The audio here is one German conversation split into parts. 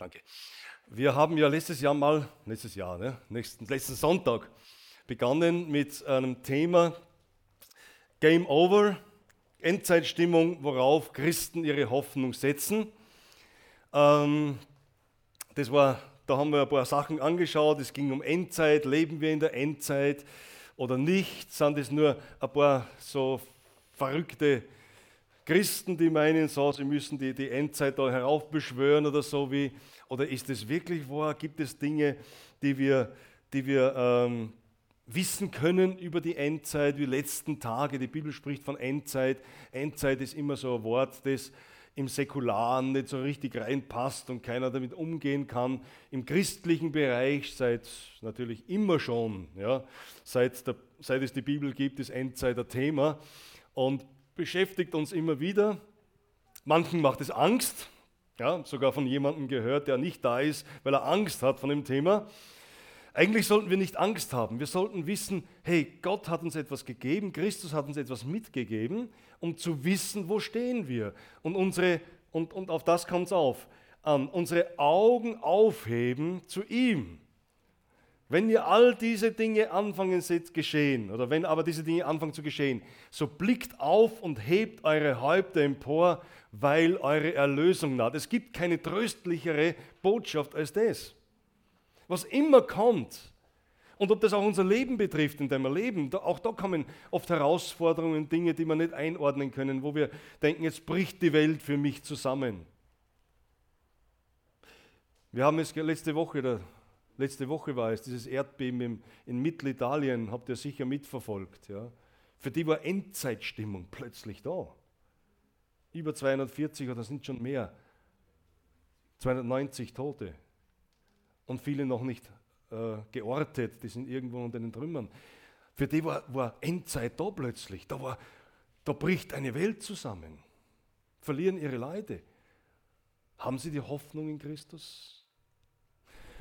danke. Wir haben ja letztes Jahr mal, letztes Jahr, ne, nächsten, letzten Sonntag begonnen mit einem Thema Game Over, Endzeitstimmung, worauf Christen ihre Hoffnung setzen. Ähm, das war, da haben wir ein paar Sachen angeschaut. Es ging um Endzeit, leben wir in der Endzeit oder nicht? Sind es nur ein paar so verrückte Christen, die meinen, so, sie müssen die, die Endzeit da heraufbeschwören oder so wie, oder ist es wirklich wahr? Gibt es Dinge, die wir, die wir ähm, wissen können über die Endzeit, wie letzten Tage? Die Bibel spricht von Endzeit. Endzeit ist immer so ein Wort, das im Säkularen nicht so richtig reinpasst und keiner damit umgehen kann. Im christlichen Bereich seit natürlich immer schon, ja, seit, der, seit es die Bibel gibt, ist Endzeit ein Thema. Und beschäftigt uns immer wieder. Manchen macht es Angst, ja, sogar von jemandem gehört, der nicht da ist, weil er Angst hat von dem Thema. Eigentlich sollten wir nicht Angst haben. Wir sollten wissen, hey, Gott hat uns etwas gegeben, Christus hat uns etwas mitgegeben, um zu wissen, wo stehen wir. Und, unsere, und, und auf das kommt es auf. An, unsere Augen aufheben zu ihm. Wenn ihr all diese Dinge anfangen seht geschehen, oder wenn aber diese Dinge anfangen zu geschehen, so blickt auf und hebt eure Häupter empor, weil eure Erlösung naht. Es gibt keine tröstlichere Botschaft als das. Was immer kommt, und ob das auch unser Leben betrifft, in dem wir leben, auch da kommen oft Herausforderungen, Dinge, die wir nicht einordnen können, wo wir denken, jetzt bricht die Welt für mich zusammen. Wir haben es letzte Woche letzte Woche war es, dieses Erdbeben in Mittelitalien, habt ihr sicher mitverfolgt. Ja. Für die war Endzeitstimmung plötzlich da. Über 240 oder sind schon mehr. 290 Tote. Und viele noch nicht äh, geortet, die sind irgendwo unter den Trümmern. Für die war, war Endzeit da plötzlich. Da, war, da bricht eine Welt zusammen. Verlieren ihre Leute. Haben sie die Hoffnung in Christus?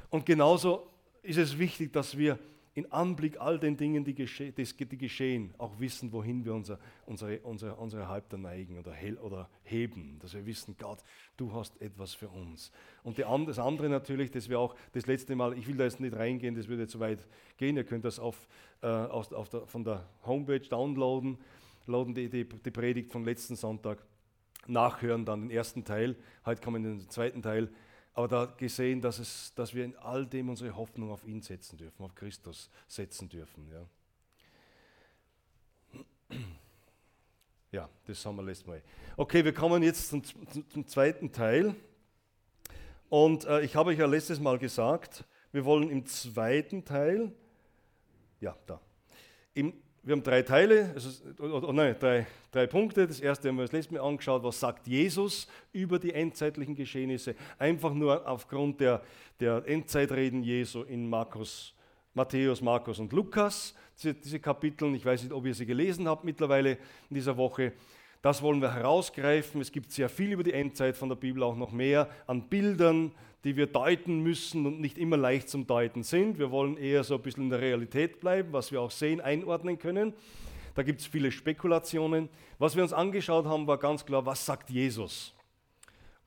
Und genauso ist es wichtig, dass wir in Anblick all den Dingen, die, gesche die geschehen, auch wissen, wohin wir unser, unsere, unsere, unsere Häupter neigen oder, oder heben. Dass wir wissen, Gott, du hast etwas für uns. Und die, das andere natürlich, das wir auch das letzte Mal, ich will da jetzt nicht reingehen, das würde zu weit gehen. Ihr könnt das auf, äh, aus, auf der, von der Homepage downloaden, laden die, die, die Predigt vom letzten Sonntag, nachhören, dann den ersten Teil. Heute kommen wir in den zweiten Teil aber da gesehen, dass, es, dass wir in all dem unsere Hoffnung auf ihn setzen dürfen, auf Christus setzen dürfen. Ja, ja das haben wir letztes Mal. Okay, wir kommen jetzt zum, zum, zum zweiten Teil. Und äh, ich habe euch ja letztes Mal gesagt, wir wollen im zweiten Teil, ja, da, im wir haben drei Teile, also, oder, nein, drei, drei Punkte. Das erste haben wir das letzte Mal angeschaut, was sagt Jesus über die endzeitlichen Geschehnisse. Einfach nur aufgrund der, der Endzeitreden Jesu in Markus, Matthäus, Markus und Lukas. Diese, diese Kapitel, ich weiß nicht, ob ihr sie gelesen habt mittlerweile in dieser Woche. Das wollen wir herausgreifen. Es gibt sehr viel über die Endzeit von der Bibel, auch noch mehr an Bildern, die wir deuten müssen und nicht immer leicht zum Deuten sind. Wir wollen eher so ein bisschen in der Realität bleiben, was wir auch sehen, einordnen können. Da gibt es viele Spekulationen. Was wir uns angeschaut haben, war ganz klar, was sagt Jesus?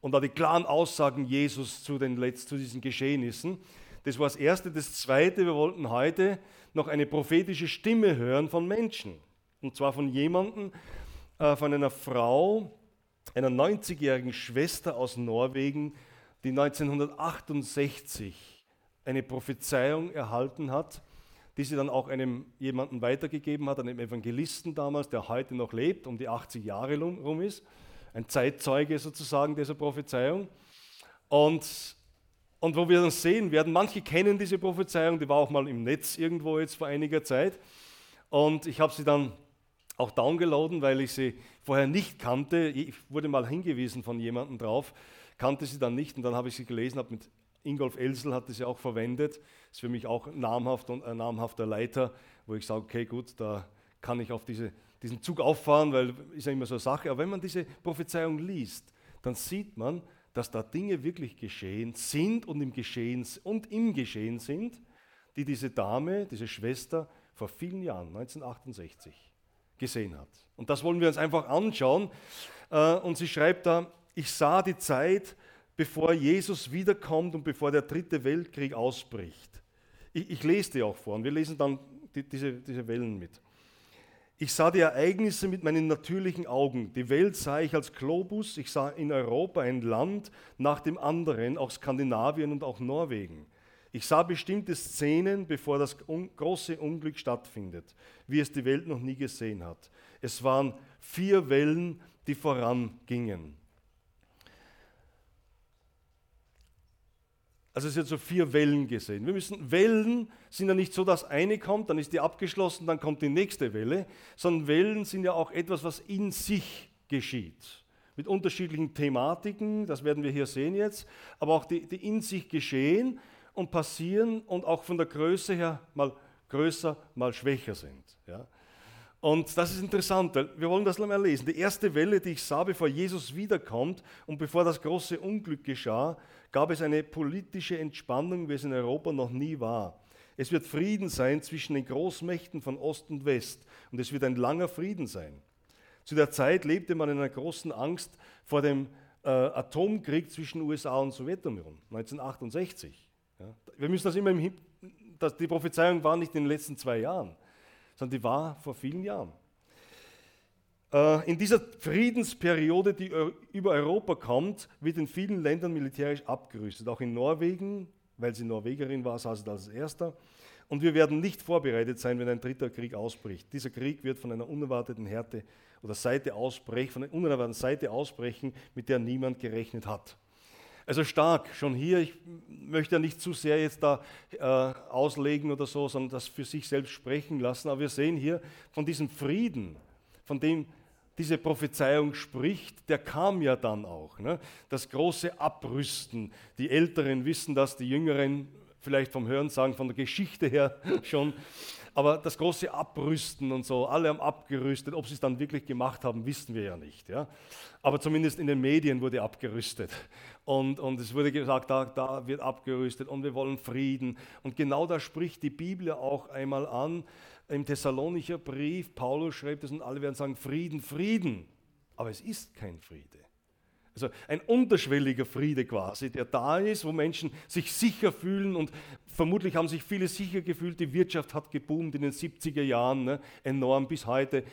Und da die klaren Aussagen Jesus zu, den, zu diesen Geschehnissen. Das war das Erste. Das Zweite, wir wollten heute noch eine prophetische Stimme hören von Menschen. Und zwar von jemandem, äh, von einer Frau, einer 90-jährigen Schwester aus Norwegen, die 1968 eine Prophezeiung erhalten hat, die sie dann auch einem jemanden weitergegeben hat, einem Evangelisten damals, der heute noch lebt, um die 80 Jahre rum ist, ein Zeitzeuge sozusagen dieser Prophezeiung. Und, und wo wir dann sehen werden, manche kennen diese Prophezeiung, die war auch mal im Netz irgendwo jetzt vor einiger Zeit. Und ich habe sie dann auch downgeladen, weil ich sie vorher nicht kannte. Ich wurde mal hingewiesen von jemandem drauf, kannte sie dann nicht und dann habe ich sie gelesen, habe mit Ingolf Elsel hat sie auch verwendet. Ist für mich auch namhaft und ein namhafter Leiter, wo ich sage, okay, gut, da kann ich auf diese, diesen Zug auffahren, weil ist ja immer so eine Sache. Aber wenn man diese Prophezeiung liest, dann sieht man, dass da Dinge wirklich geschehen sind und im Geschehen, und im Geschehen sind, die diese Dame, diese Schwester vor vielen Jahren, 1968, gesehen hat. Und das wollen wir uns einfach anschauen. Äh, und sie schreibt da, ich sah die Zeit bevor Jesus wiederkommt und bevor der dritte Weltkrieg ausbricht. Ich, ich lese die auch vor und wir lesen dann die, diese, diese Wellen mit. Ich sah die Ereignisse mit meinen natürlichen Augen. Die Welt sah ich als Globus. Ich sah in Europa ein Land nach dem anderen, auch Skandinavien und auch Norwegen. Ich sah bestimmte Szenen, bevor das große Unglück stattfindet, wie es die Welt noch nie gesehen hat. Es waren vier Wellen, die vorangingen. Also es wird so vier Wellen gesehen. Wir müssen Wellen sind ja nicht so, dass eine kommt, dann ist die abgeschlossen, dann kommt die nächste Welle, sondern Wellen sind ja auch etwas, was in sich geschieht. Mit unterschiedlichen Thematiken, das werden wir hier sehen jetzt, aber auch die, die in sich geschehen und passieren und auch von der Größe her mal größer, mal schwächer sind. Ja. Und das ist interessant, weil wir wollen das mal lesen. Die erste Welle, die ich sah, bevor Jesus wiederkommt und bevor das große Unglück geschah, gab es eine politische Entspannung, wie es in Europa noch nie war. Es wird Frieden sein zwischen den Großmächten von Ost und West und es wird ein langer Frieden sein. Zu der Zeit lebte man in einer großen Angst vor dem äh, Atomkrieg zwischen USA und Sowjetunion 1968. Ja. Wir müssen das immer im Hin dass die Prophezeiung war nicht in den letzten zwei Jahren, sondern die war vor vielen Jahren. Äh, in dieser Friedensperiode, die über Europa kommt, wird in vielen Ländern militärisch abgerüstet. Auch in Norwegen, weil sie Norwegerin war, saß sie als Erster. Und wir werden nicht vorbereitet sein, wenn ein dritter Krieg ausbricht. Dieser Krieg wird von einer unerwarteten Härte oder Seite ausbrechen, von einer unerwarteten Seite ausbrechen, mit der niemand gerechnet hat. Also stark, schon hier, ich möchte ja nicht zu sehr jetzt da äh, auslegen oder so, sondern das für sich selbst sprechen lassen. Aber wir sehen hier von diesem Frieden, von dem diese Prophezeiung spricht, der kam ja dann auch. Ne? Das große Abrüsten. Die Älteren wissen das, die Jüngeren vielleicht vom Hören sagen, von der Geschichte her schon. Aber das große Abrüsten und so, alle haben abgerüstet. Ob sie es dann wirklich gemacht haben, wissen wir ja nicht. Ja? Aber zumindest in den Medien wurde abgerüstet. Und, und es wurde gesagt, da, da wird abgerüstet und wir wollen Frieden. Und genau da spricht die Bibel auch einmal an im Thessalonicher Brief, Paulus schreibt es und alle werden sagen, Frieden, Frieden. Aber es ist kein Friede. Also ein unterschwelliger Friede quasi, der da ist, wo Menschen sich sicher fühlen und vermutlich haben sich viele sicher gefühlt. Die Wirtschaft hat geboomt in den 70er Jahren, ne, enorm bis heute,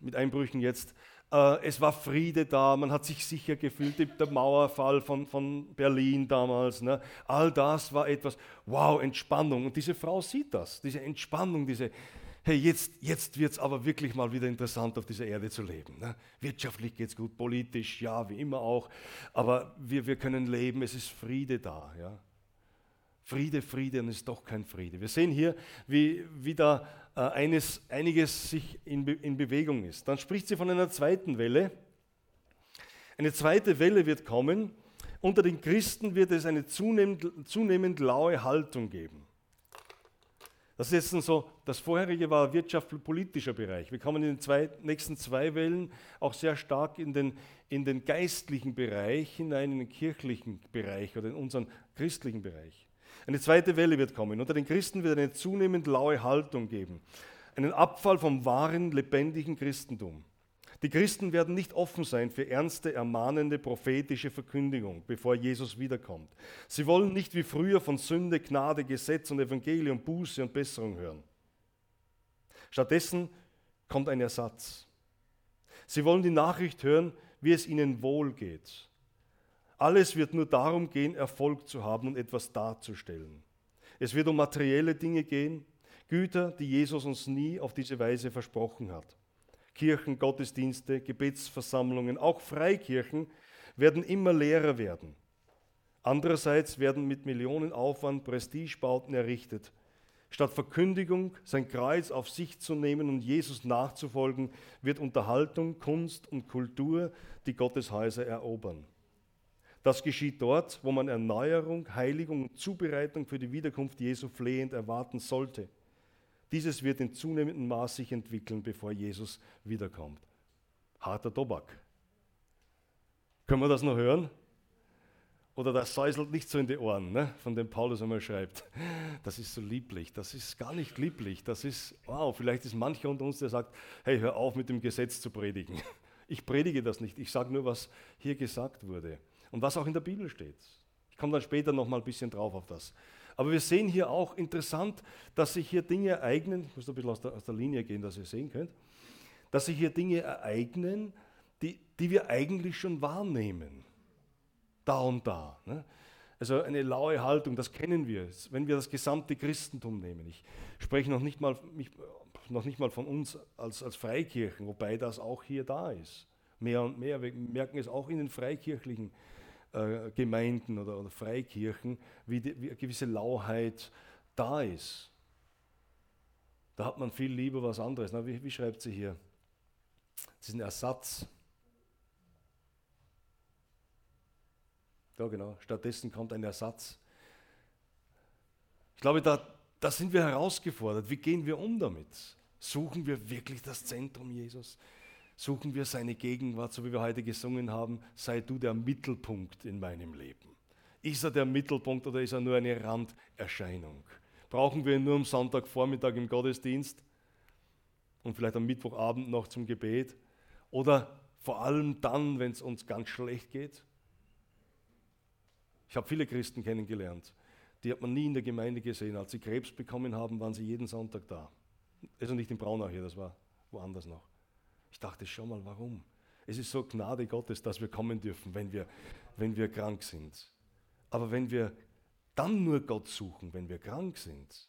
mit Einbrüchen jetzt. Äh, es war Friede da, man hat sich sicher gefühlt, der Mauerfall von, von Berlin damals. Ne? All das war etwas, wow, Entspannung. Und diese Frau sieht das, diese Entspannung, diese, hey, jetzt, jetzt wird es aber wirklich mal wieder interessant, auf dieser Erde zu leben. Ne? Wirtschaftlich geht es gut, politisch, ja, wie immer auch, aber wir, wir können leben, es ist Friede da. Ja? Friede, Friede und es ist doch kein Friede. Wir sehen hier, wie, wie da äh, eines, einiges sich in, Be in Bewegung ist. Dann spricht sie von einer zweiten Welle. Eine zweite Welle wird kommen. Unter den Christen wird es eine zunehmend, zunehmend laue Haltung geben. Das ist jetzt so, das vorherige war wirtschaftspolitischer Bereich. Wir kommen in den zwei, nächsten zwei Wellen auch sehr stark in den, in den geistlichen Bereich hinein, in den kirchlichen Bereich oder in unseren christlichen Bereich. Eine zweite Welle wird kommen. Unter den Christen wird eine zunehmend laue Haltung geben. Einen Abfall vom wahren, lebendigen Christentum. Die Christen werden nicht offen sein für ernste, ermahnende, prophetische Verkündigung, bevor Jesus wiederkommt. Sie wollen nicht wie früher von Sünde, Gnade, Gesetz und Evangelium, Buße und Besserung hören. Stattdessen kommt ein Ersatz. Sie wollen die Nachricht hören, wie es ihnen wohl geht. Alles wird nur darum gehen, Erfolg zu haben und etwas darzustellen. Es wird um materielle Dinge gehen, Güter, die Jesus uns nie auf diese Weise versprochen hat. Kirchen, Gottesdienste, Gebetsversammlungen, auch Freikirchen werden immer leerer werden. Andererseits werden mit Millionenaufwand Prestigebauten errichtet. Statt Verkündigung, sein Kreuz auf sich zu nehmen und Jesus nachzufolgen, wird Unterhaltung, Kunst und Kultur die Gotteshäuser erobern. Das geschieht dort, wo man Erneuerung, Heiligung und Zubereitung für die Wiederkunft Jesu flehend erwarten sollte. Dieses wird in zunehmendem Maß sich entwickeln, bevor Jesus wiederkommt. Harter Tobak. Können wir das noch hören? Oder das säuselt nicht so in die Ohren, ne? von dem Paulus einmal schreibt. Das ist so lieblich, das ist gar nicht lieblich. Das ist, wow, vielleicht ist mancher unter uns, der sagt, hey, hör auf mit dem Gesetz zu predigen. Ich predige das nicht, ich sage nur, was hier gesagt wurde. Und was auch in der Bibel steht. Ich komme dann später noch mal ein bisschen drauf auf das. Aber wir sehen hier auch interessant, dass sich hier Dinge ereignen, ich muss ein bisschen aus der, aus der Linie gehen, dass ihr sehen könnt, dass sich hier Dinge ereignen, die, die wir eigentlich schon wahrnehmen. Da und da. Ne? Also eine laue Haltung, das kennen wir, wenn wir das gesamte Christentum nehmen. Ich spreche noch nicht mal, mich, noch nicht mal von uns als, als Freikirchen, wobei das auch hier da ist. Mehr und mehr. Wir merken es auch in den freikirchlichen äh, Gemeinden oder, oder, Freikirchen, wie, die, wie eine gewisse Lauheit da ist. Da hat man viel lieber was anderes. Na, wie, wie schreibt sie hier? Das ist ein Ersatz. Ja, genau. Stattdessen kommt ein Ersatz. Ich glaube, da, da sind wir herausgefordert. Wie gehen wir um damit? Suchen wir wirklich das Zentrum Jesus? Suchen wir seine Gegenwart, so wie wir heute gesungen haben, sei du der Mittelpunkt in meinem Leben. Ist er der Mittelpunkt oder ist er nur eine Randerscheinung? Brauchen wir ihn nur am Sonntagvormittag im Gottesdienst und vielleicht am Mittwochabend noch zum Gebet? Oder vor allem dann, wenn es uns ganz schlecht geht? Ich habe viele Christen kennengelernt, die hat man nie in der Gemeinde gesehen. Als sie Krebs bekommen haben, waren sie jeden Sonntag da. Also nicht in Braunau hier, das war woanders noch. Ich dachte schon mal, warum? Es ist so Gnade Gottes, dass wir kommen dürfen, wenn wir, wenn wir krank sind. Aber wenn wir dann nur Gott suchen, wenn wir krank sind,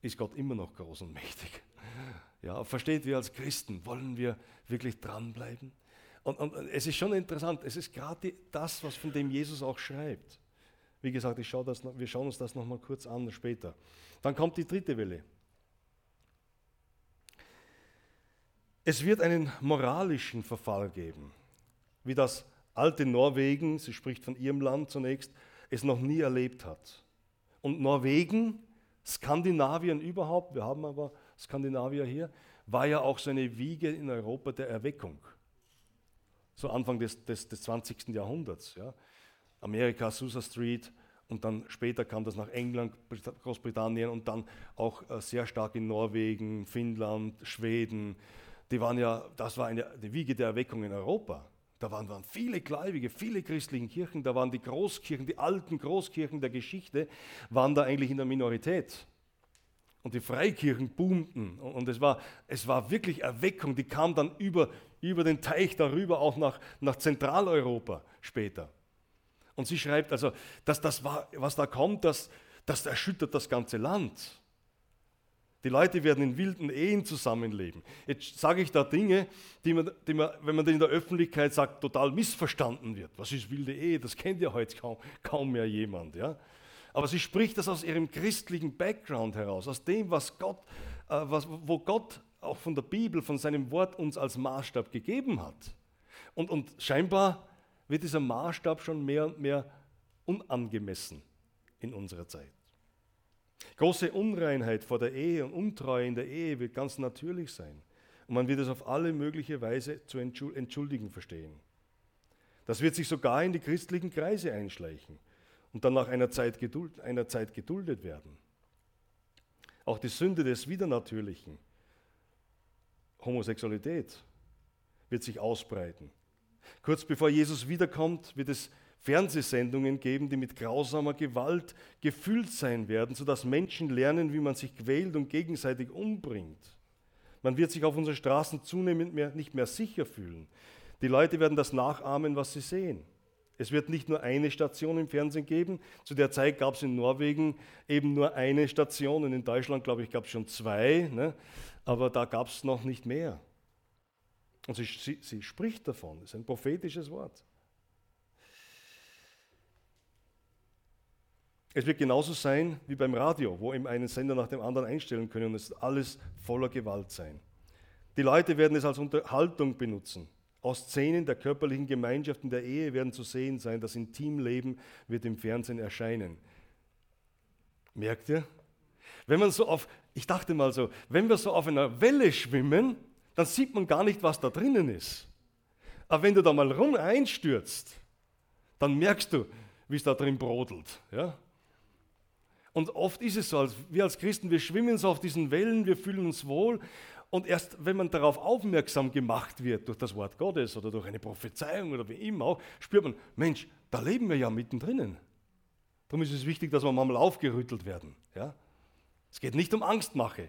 ist Gott immer noch groß und mächtig. Ja, versteht, wir als Christen wollen wir wirklich dranbleiben? Und, und es ist schon interessant, es ist gerade das, was von dem Jesus auch schreibt. Wie gesagt, ich schau das, wir schauen uns das nochmal kurz an später. Dann kommt die dritte Welle. Es wird einen moralischen Verfall geben, wie das alte Norwegen, sie spricht von ihrem Land zunächst, es noch nie erlebt hat. Und Norwegen, Skandinavien überhaupt, wir haben aber Skandinavier hier, war ja auch so eine Wiege in Europa der Erweckung so Anfang des, des, des 20. Jahrhunderts. Ja. Amerika, Susa Street und dann später kam das nach England, Großbritannien und dann auch äh, sehr stark in Norwegen, Finnland, Schweden. Die waren ja, das war eine, die Wiege der Erweckung in Europa. Da waren, waren viele Gläubige, viele christliche Kirchen, da waren die Großkirchen, die alten Großkirchen der Geschichte, waren da eigentlich in der Minorität. Und die Freikirchen boomten. Und es war, es war wirklich Erweckung, die kam dann über, über den Teich darüber auch nach, nach Zentraleuropa später. Und sie schreibt also, dass das, was da kommt, das, das erschüttert das ganze Land. Die Leute werden in wilden Ehen zusammenleben. Jetzt sage ich da Dinge, die man, die man, wenn man in der Öffentlichkeit sagt, total missverstanden wird. Was ist wilde Ehe? Das kennt ja heute kaum, kaum mehr jemand. Ja? Aber sie spricht das aus ihrem christlichen Background heraus, aus dem, was Gott, äh, was, wo Gott auch von der Bibel, von seinem Wort uns als Maßstab gegeben hat. Und, und scheinbar wird dieser Maßstab schon mehr und mehr unangemessen in unserer Zeit. Große Unreinheit vor der Ehe und Untreue in der Ehe wird ganz natürlich sein. Und man wird es auf alle mögliche Weise zu entschuldigen verstehen. Das wird sich sogar in die christlichen Kreise einschleichen und dann nach einer Zeit, geduld, einer Zeit geduldet werden. Auch die Sünde des Widernatürlichen, Homosexualität, wird sich ausbreiten. Kurz bevor Jesus wiederkommt, wird es Fernsehsendungen geben, die mit grausamer Gewalt gefüllt sein werden, sodass Menschen lernen, wie man sich quält und gegenseitig umbringt. Man wird sich auf unseren Straßen zunehmend mehr, nicht mehr sicher fühlen. Die Leute werden das nachahmen, was sie sehen. Es wird nicht nur eine Station im Fernsehen geben. Zu der Zeit gab es in Norwegen eben nur eine Station und in Deutschland, glaube ich, gab es schon zwei, ne? aber da gab es noch nicht mehr. Und sie, sie, sie spricht davon, das ist ein prophetisches Wort. Es wird genauso sein wie beim Radio, wo eben einen Sender nach dem anderen einstellen können und es wird alles voller Gewalt sein. Die Leute werden es als Unterhaltung benutzen. Aus Szenen der körperlichen Gemeinschaft in der Ehe werden zu sehen sein, das Intimleben wird im Fernsehen erscheinen. Merkt ihr? Wenn man so auf, ich dachte mal so, wenn wir so auf einer Welle schwimmen, dann sieht man gar nicht, was da drinnen ist. Aber wenn du da mal rum einstürzt, dann merkst du, wie es da drin brodelt. Ja? Und oft ist es so, wir als Christen, wir schwimmen so auf diesen Wellen, wir fühlen uns wohl. Und erst wenn man darauf aufmerksam gemacht wird durch das Wort Gottes oder durch eine Prophezeiung oder wie immer auch, spürt man, Mensch, da leben wir ja mittendrin. Darum ist es wichtig, dass wir mal aufgerüttelt werden. Ja? Es geht nicht um Angstmache,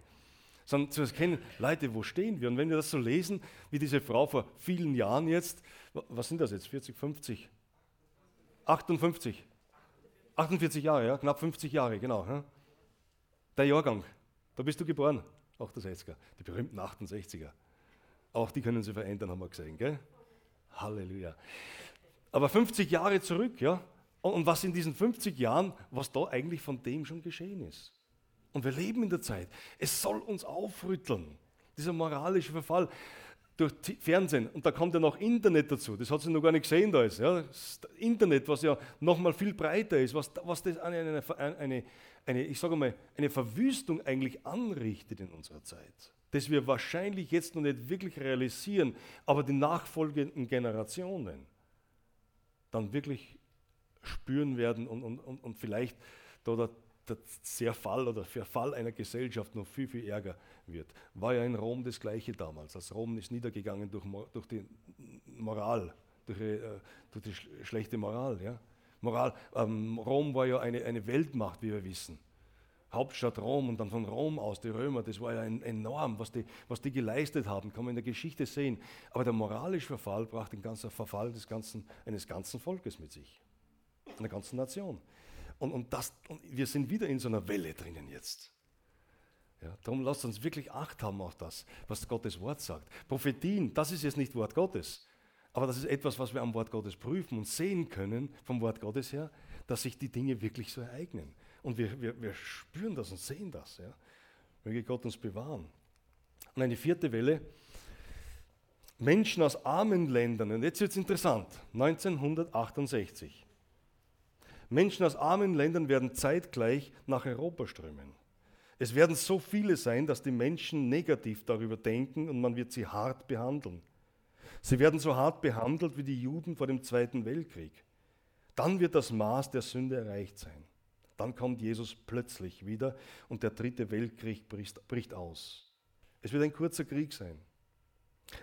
sondern zu erkennen, Leute, wo stehen wir? Und wenn wir das so lesen, wie diese Frau vor vielen Jahren jetzt, was sind das jetzt, 40, 50, 58, 48 Jahre, ja, knapp 50 Jahre, genau. Ja? Der Jahrgang, da bist du geboren, 68er, die berühmten 68er. Auch die können sie verändern, haben wir gesehen, gell? Halleluja. Aber 50 Jahre zurück, ja, und was in diesen 50 Jahren, was da eigentlich von dem schon geschehen ist. Und wir leben in der Zeit. Es soll uns aufrütteln, dieser moralische Verfall durch Fernsehen. Und da kommt ja noch Internet dazu. Das hat sie noch gar nicht gesehen da ist. Ja. Internet, was ja noch mal viel breiter ist, was, was das eine, eine, eine, eine, ich sage mal, eine Verwüstung eigentlich anrichtet in unserer Zeit. Das wir wahrscheinlich jetzt noch nicht wirklich realisieren, aber die nachfolgenden Generationen dann wirklich spüren werden und, und, und, und vielleicht da der, der Zerfall oder Verfall einer Gesellschaft noch viel, viel ärger wird. War ja in Rom das Gleiche damals. Das Rom ist niedergegangen durch, durch die Moral, durch, äh, durch die schlechte Moral. Ja? Moral ähm, Rom war ja eine, eine Weltmacht, wie wir wissen. Hauptstadt Rom und dann von Rom aus die Römer, das war ja enorm, was die, was die geleistet haben, kann man in der Geschichte sehen. Aber der moralische Verfall brachte den ganzen Verfall des ganzen, eines ganzen Volkes mit sich einer ganzen Nation. Und, und, das, und wir sind wieder in so einer Welle drinnen jetzt. Ja, darum lasst uns wirklich Acht haben auf das, was Gottes Wort sagt. Prophetien, das ist jetzt nicht Wort Gottes, aber das ist etwas, was wir am Wort Gottes prüfen und sehen können, vom Wort Gottes her, dass sich die Dinge wirklich so ereignen. Und wir, wir, wir spüren das und sehen das. Ja. Möge Gott uns bewahren. Und eine vierte Welle, Menschen aus armen Ländern, und jetzt wird es interessant, 1968. Menschen aus armen Ländern werden zeitgleich nach Europa strömen. Es werden so viele sein, dass die Menschen negativ darüber denken und man wird sie hart behandeln. Sie werden so hart behandelt wie die Juden vor dem Zweiten Weltkrieg. Dann wird das Maß der Sünde erreicht sein. Dann kommt Jesus plötzlich wieder und der dritte Weltkrieg bricht, bricht aus. Es wird ein kurzer Krieg sein.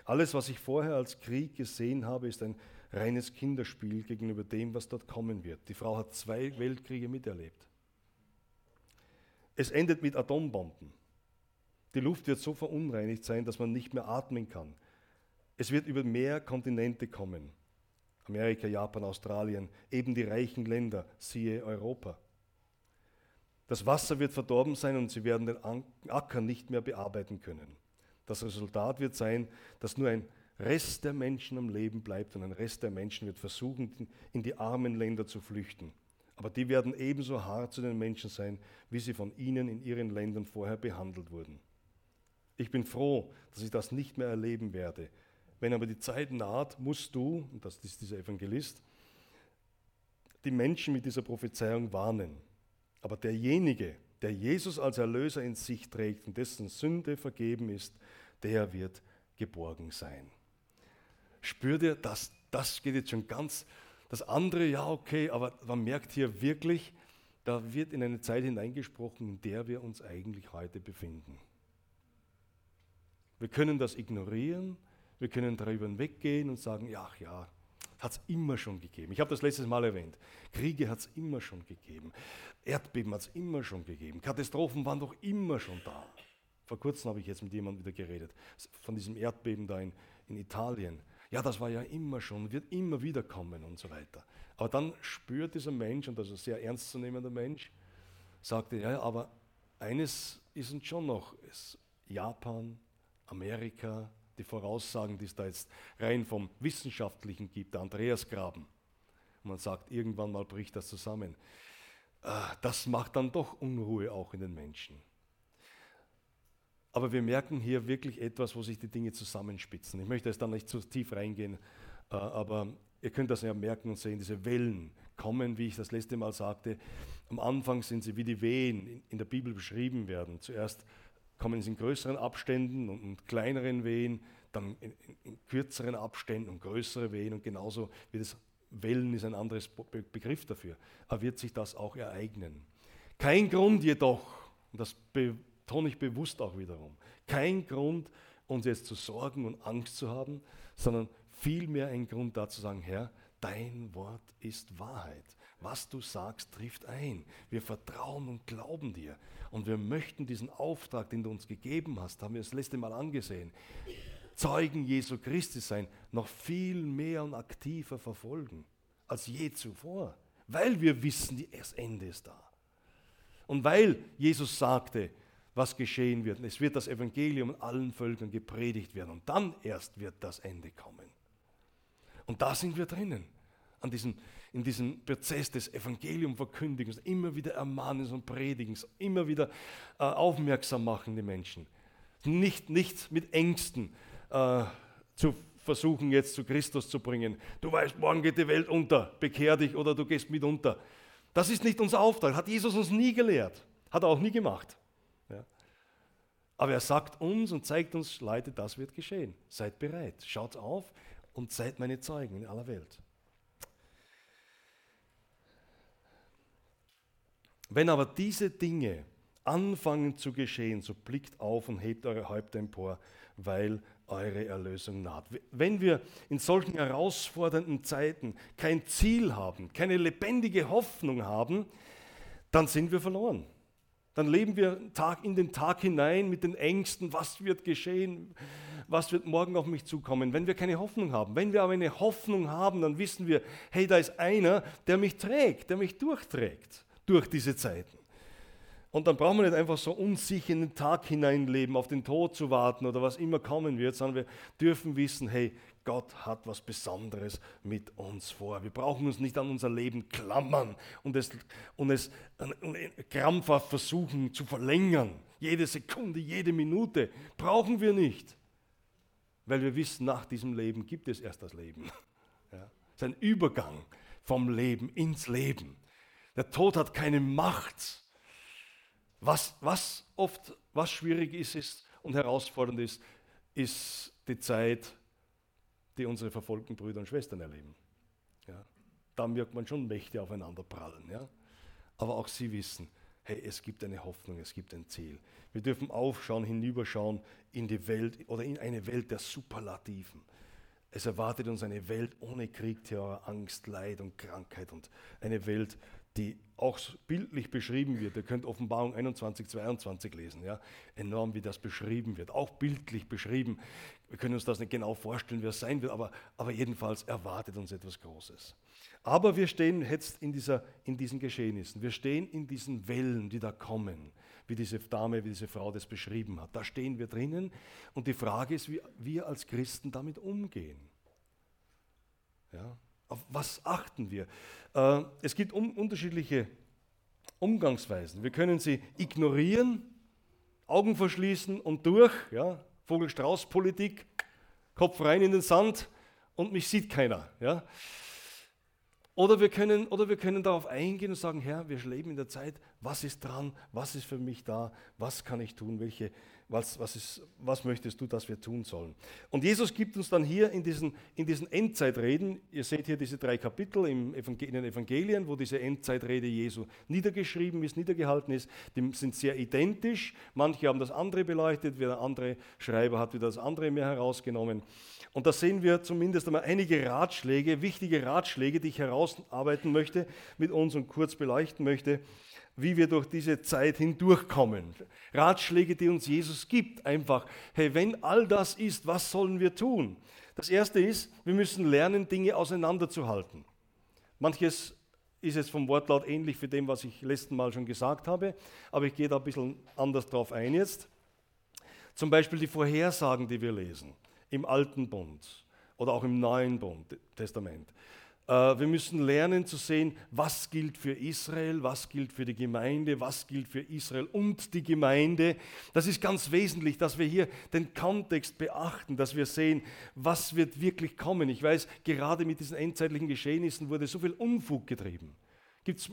Alles, was ich vorher als Krieg gesehen habe, ist ein reines Kinderspiel gegenüber dem, was dort kommen wird. Die Frau hat zwei Weltkriege miterlebt. Es endet mit Atombomben. Die Luft wird so verunreinigt sein, dass man nicht mehr atmen kann. Es wird über mehr Kontinente kommen. Amerika, Japan, Australien, eben die reichen Länder, siehe Europa. Das Wasser wird verdorben sein und sie werden den Acker nicht mehr bearbeiten können. Das Resultat wird sein, dass nur ein Rest der Menschen am Leben bleibt und ein Rest der Menschen wird versuchen, in die armen Länder zu flüchten. Aber die werden ebenso hart zu den Menschen sein, wie sie von ihnen in ihren Ländern vorher behandelt wurden. Ich bin froh, dass ich das nicht mehr erleben werde. Wenn aber die Zeit naht, musst du, und das ist dieser Evangelist, die Menschen mit dieser Prophezeiung warnen. Aber derjenige, der Jesus als Erlöser in sich trägt und dessen Sünde vergeben ist, der wird geborgen sein. Spürt ihr, das, das geht jetzt schon ganz, das andere, ja, okay, aber man merkt hier wirklich, da wird in eine Zeit hineingesprochen, in der wir uns eigentlich heute befinden. Wir können das ignorieren, wir können darüber hinweggehen und sagen, ach ja, hat es immer schon gegeben. Ich habe das letztes Mal erwähnt. Kriege hat es immer schon gegeben. Erdbeben hat es immer schon gegeben. Katastrophen waren doch immer schon da. Vor kurzem habe ich jetzt mit jemandem wieder geredet, von diesem Erdbeben da in, in Italien ja, das war ja immer schon, wird immer wieder kommen und so weiter. Aber dann spürt dieser Mensch, und das ist ein sehr ernstzunehmender Mensch, sagte, ja, aber eines ist uns schon noch, ist Japan, Amerika, die Voraussagen, die es da jetzt rein vom Wissenschaftlichen gibt, der Andreasgraben. Und man sagt, irgendwann mal bricht das zusammen. Ah, das macht dann doch Unruhe auch in den Menschen. Aber wir merken hier wirklich etwas, wo sich die Dinge zusammenspitzen. Ich möchte jetzt da nicht zu tief reingehen, äh, aber ihr könnt das ja merken und sehen, diese Wellen kommen, wie ich das letzte Mal sagte. Am Anfang sind sie wie die Wehen in der Bibel beschrieben werden. Zuerst kommen sie in größeren Abständen und kleineren Wehen, dann in, in kürzeren Abständen und größere Wehen und genauso wie das Wellen ist ein anderes Begriff dafür. Aber wird sich das auch ereignen? Kein Grund jedoch, und das betone ich bewusst auch wiederum, kein Grund, uns jetzt zu sorgen und Angst zu haben, sondern vielmehr ein Grund da zu sagen, Herr, dein Wort ist Wahrheit. Was du sagst, trifft ein. Wir vertrauen und glauben dir. Und wir möchten diesen Auftrag, den du uns gegeben hast, haben wir das letzte Mal angesehen, Zeugen Jesu Christi sein, noch viel mehr und aktiver verfolgen als je zuvor, weil wir wissen, das Ende ist da. Und weil Jesus sagte, was geschehen wird, es wird das Evangelium allen Völkern gepredigt werden und dann erst wird das Ende kommen. Und da sind wir drinnen, an diesem, in diesem Prozess des Evangeliumverkündigens, immer wieder Ermahnens und Predigens, immer wieder äh, aufmerksam machen die Menschen. Nicht, nicht mit Ängsten äh, zu versuchen, jetzt zu Christus zu bringen. Du weißt, morgen geht die Welt unter, bekehr dich oder du gehst mit unter. Das ist nicht unser Auftrag, hat Jesus uns nie gelehrt, hat er auch nie gemacht. Aber er sagt uns und zeigt uns, Leute, das wird geschehen. Seid bereit, schaut auf und seid meine Zeugen in aller Welt. Wenn aber diese Dinge anfangen zu geschehen, so blickt auf und hebt eure Häupter empor, weil eure Erlösung naht. Wenn wir in solchen herausfordernden Zeiten kein Ziel haben, keine lebendige Hoffnung haben, dann sind wir verloren. Dann leben wir Tag in den Tag hinein mit den Ängsten, was wird geschehen, was wird morgen auf mich zukommen, wenn wir keine Hoffnung haben. Wenn wir aber eine Hoffnung haben, dann wissen wir, hey, da ist einer, der mich trägt, der mich durchträgt durch diese Zeiten. Und dann brauchen wir nicht einfach so unsicher in den Tag hineinleben, auf den Tod zu warten oder was immer kommen wird, sondern wir dürfen wissen, hey, Gott hat was Besonderes mit uns vor. Wir brauchen uns nicht an unser Leben klammern und es, und es krampfhaft versuchen zu verlängern. Jede Sekunde, jede Minute brauchen wir nicht, weil wir wissen, nach diesem Leben gibt es erst das Leben. Ja? Es ist ein Übergang vom Leben ins Leben. Der Tod hat keine Macht was, was oft was schwierig ist, ist und herausfordernd ist, ist die Zeit, die unsere verfolgten Brüder und Schwestern erleben. Ja, da merkt man schon Mächte aufeinander prallen. Ja? Aber auch sie wissen, hey, es gibt eine Hoffnung, es gibt ein Ziel. Wir dürfen aufschauen, hinüberschauen in die Welt oder in eine Welt der Superlativen. Es erwartet uns eine Welt ohne Krieg, Terror, Angst, Leid und Krankheit und eine Welt, die auch bildlich beschrieben wird. Ihr könnt Offenbarung 21, 22 lesen. Ja? Enorm, wie das beschrieben wird. Auch bildlich beschrieben. Wir können uns das nicht genau vorstellen, wie es sein wird, aber, aber jedenfalls erwartet uns etwas Großes. Aber wir stehen jetzt in, dieser, in diesen Geschehnissen. Wir stehen in diesen Wellen, die da kommen, wie diese Dame, wie diese Frau das beschrieben hat. Da stehen wir drinnen und die Frage ist, wie wir als Christen damit umgehen. Ja? Auf was achten wir? Äh, es gibt unterschiedliche Umgangsweisen. Wir können sie ignorieren, Augen verschließen und durch, ja, Vogel-Strauß-Politik, Kopf rein in den Sand und mich sieht keiner. Ja. Oder wir, können, oder wir können darauf eingehen und sagen, Herr, wir leben in der Zeit, was ist dran, was ist für mich da, was kann ich tun, welche, was, was, ist, was möchtest du, dass wir tun sollen? Und Jesus gibt uns dann hier in diesen, in diesen Endzeitreden, ihr seht hier diese drei Kapitel im in den Evangelien, wo diese Endzeitrede Jesu niedergeschrieben ist, niedergehalten ist, die sind sehr identisch. Manche haben das andere beleuchtet, der andere Schreiber hat wieder das andere mehr herausgenommen. Und da sehen wir zumindest einmal einige Ratschläge, wichtige Ratschläge, die ich herausarbeiten möchte mit uns und kurz beleuchten möchte wie wir durch diese Zeit hindurchkommen. Ratschläge, die uns Jesus gibt, einfach, hey, wenn all das ist, was sollen wir tun? Das erste ist, wir müssen lernen, Dinge auseinanderzuhalten. Manches ist jetzt vom Wortlaut ähnlich für dem, was ich letzten Mal schon gesagt habe, aber ich gehe da ein bisschen anders drauf ein jetzt. Zum Beispiel die Vorhersagen, die wir lesen im Alten Bund oder auch im Neuen Bund, Testament. Äh, wir müssen lernen zu sehen, was gilt für Israel, was gilt für die Gemeinde, was gilt für Israel und die Gemeinde. Das ist ganz wesentlich, dass wir hier den Kontext beachten, dass wir sehen, was wird wirklich kommen. Ich weiß, gerade mit diesen endzeitlichen Geschehnissen wurde so viel Unfug getrieben. Gibt es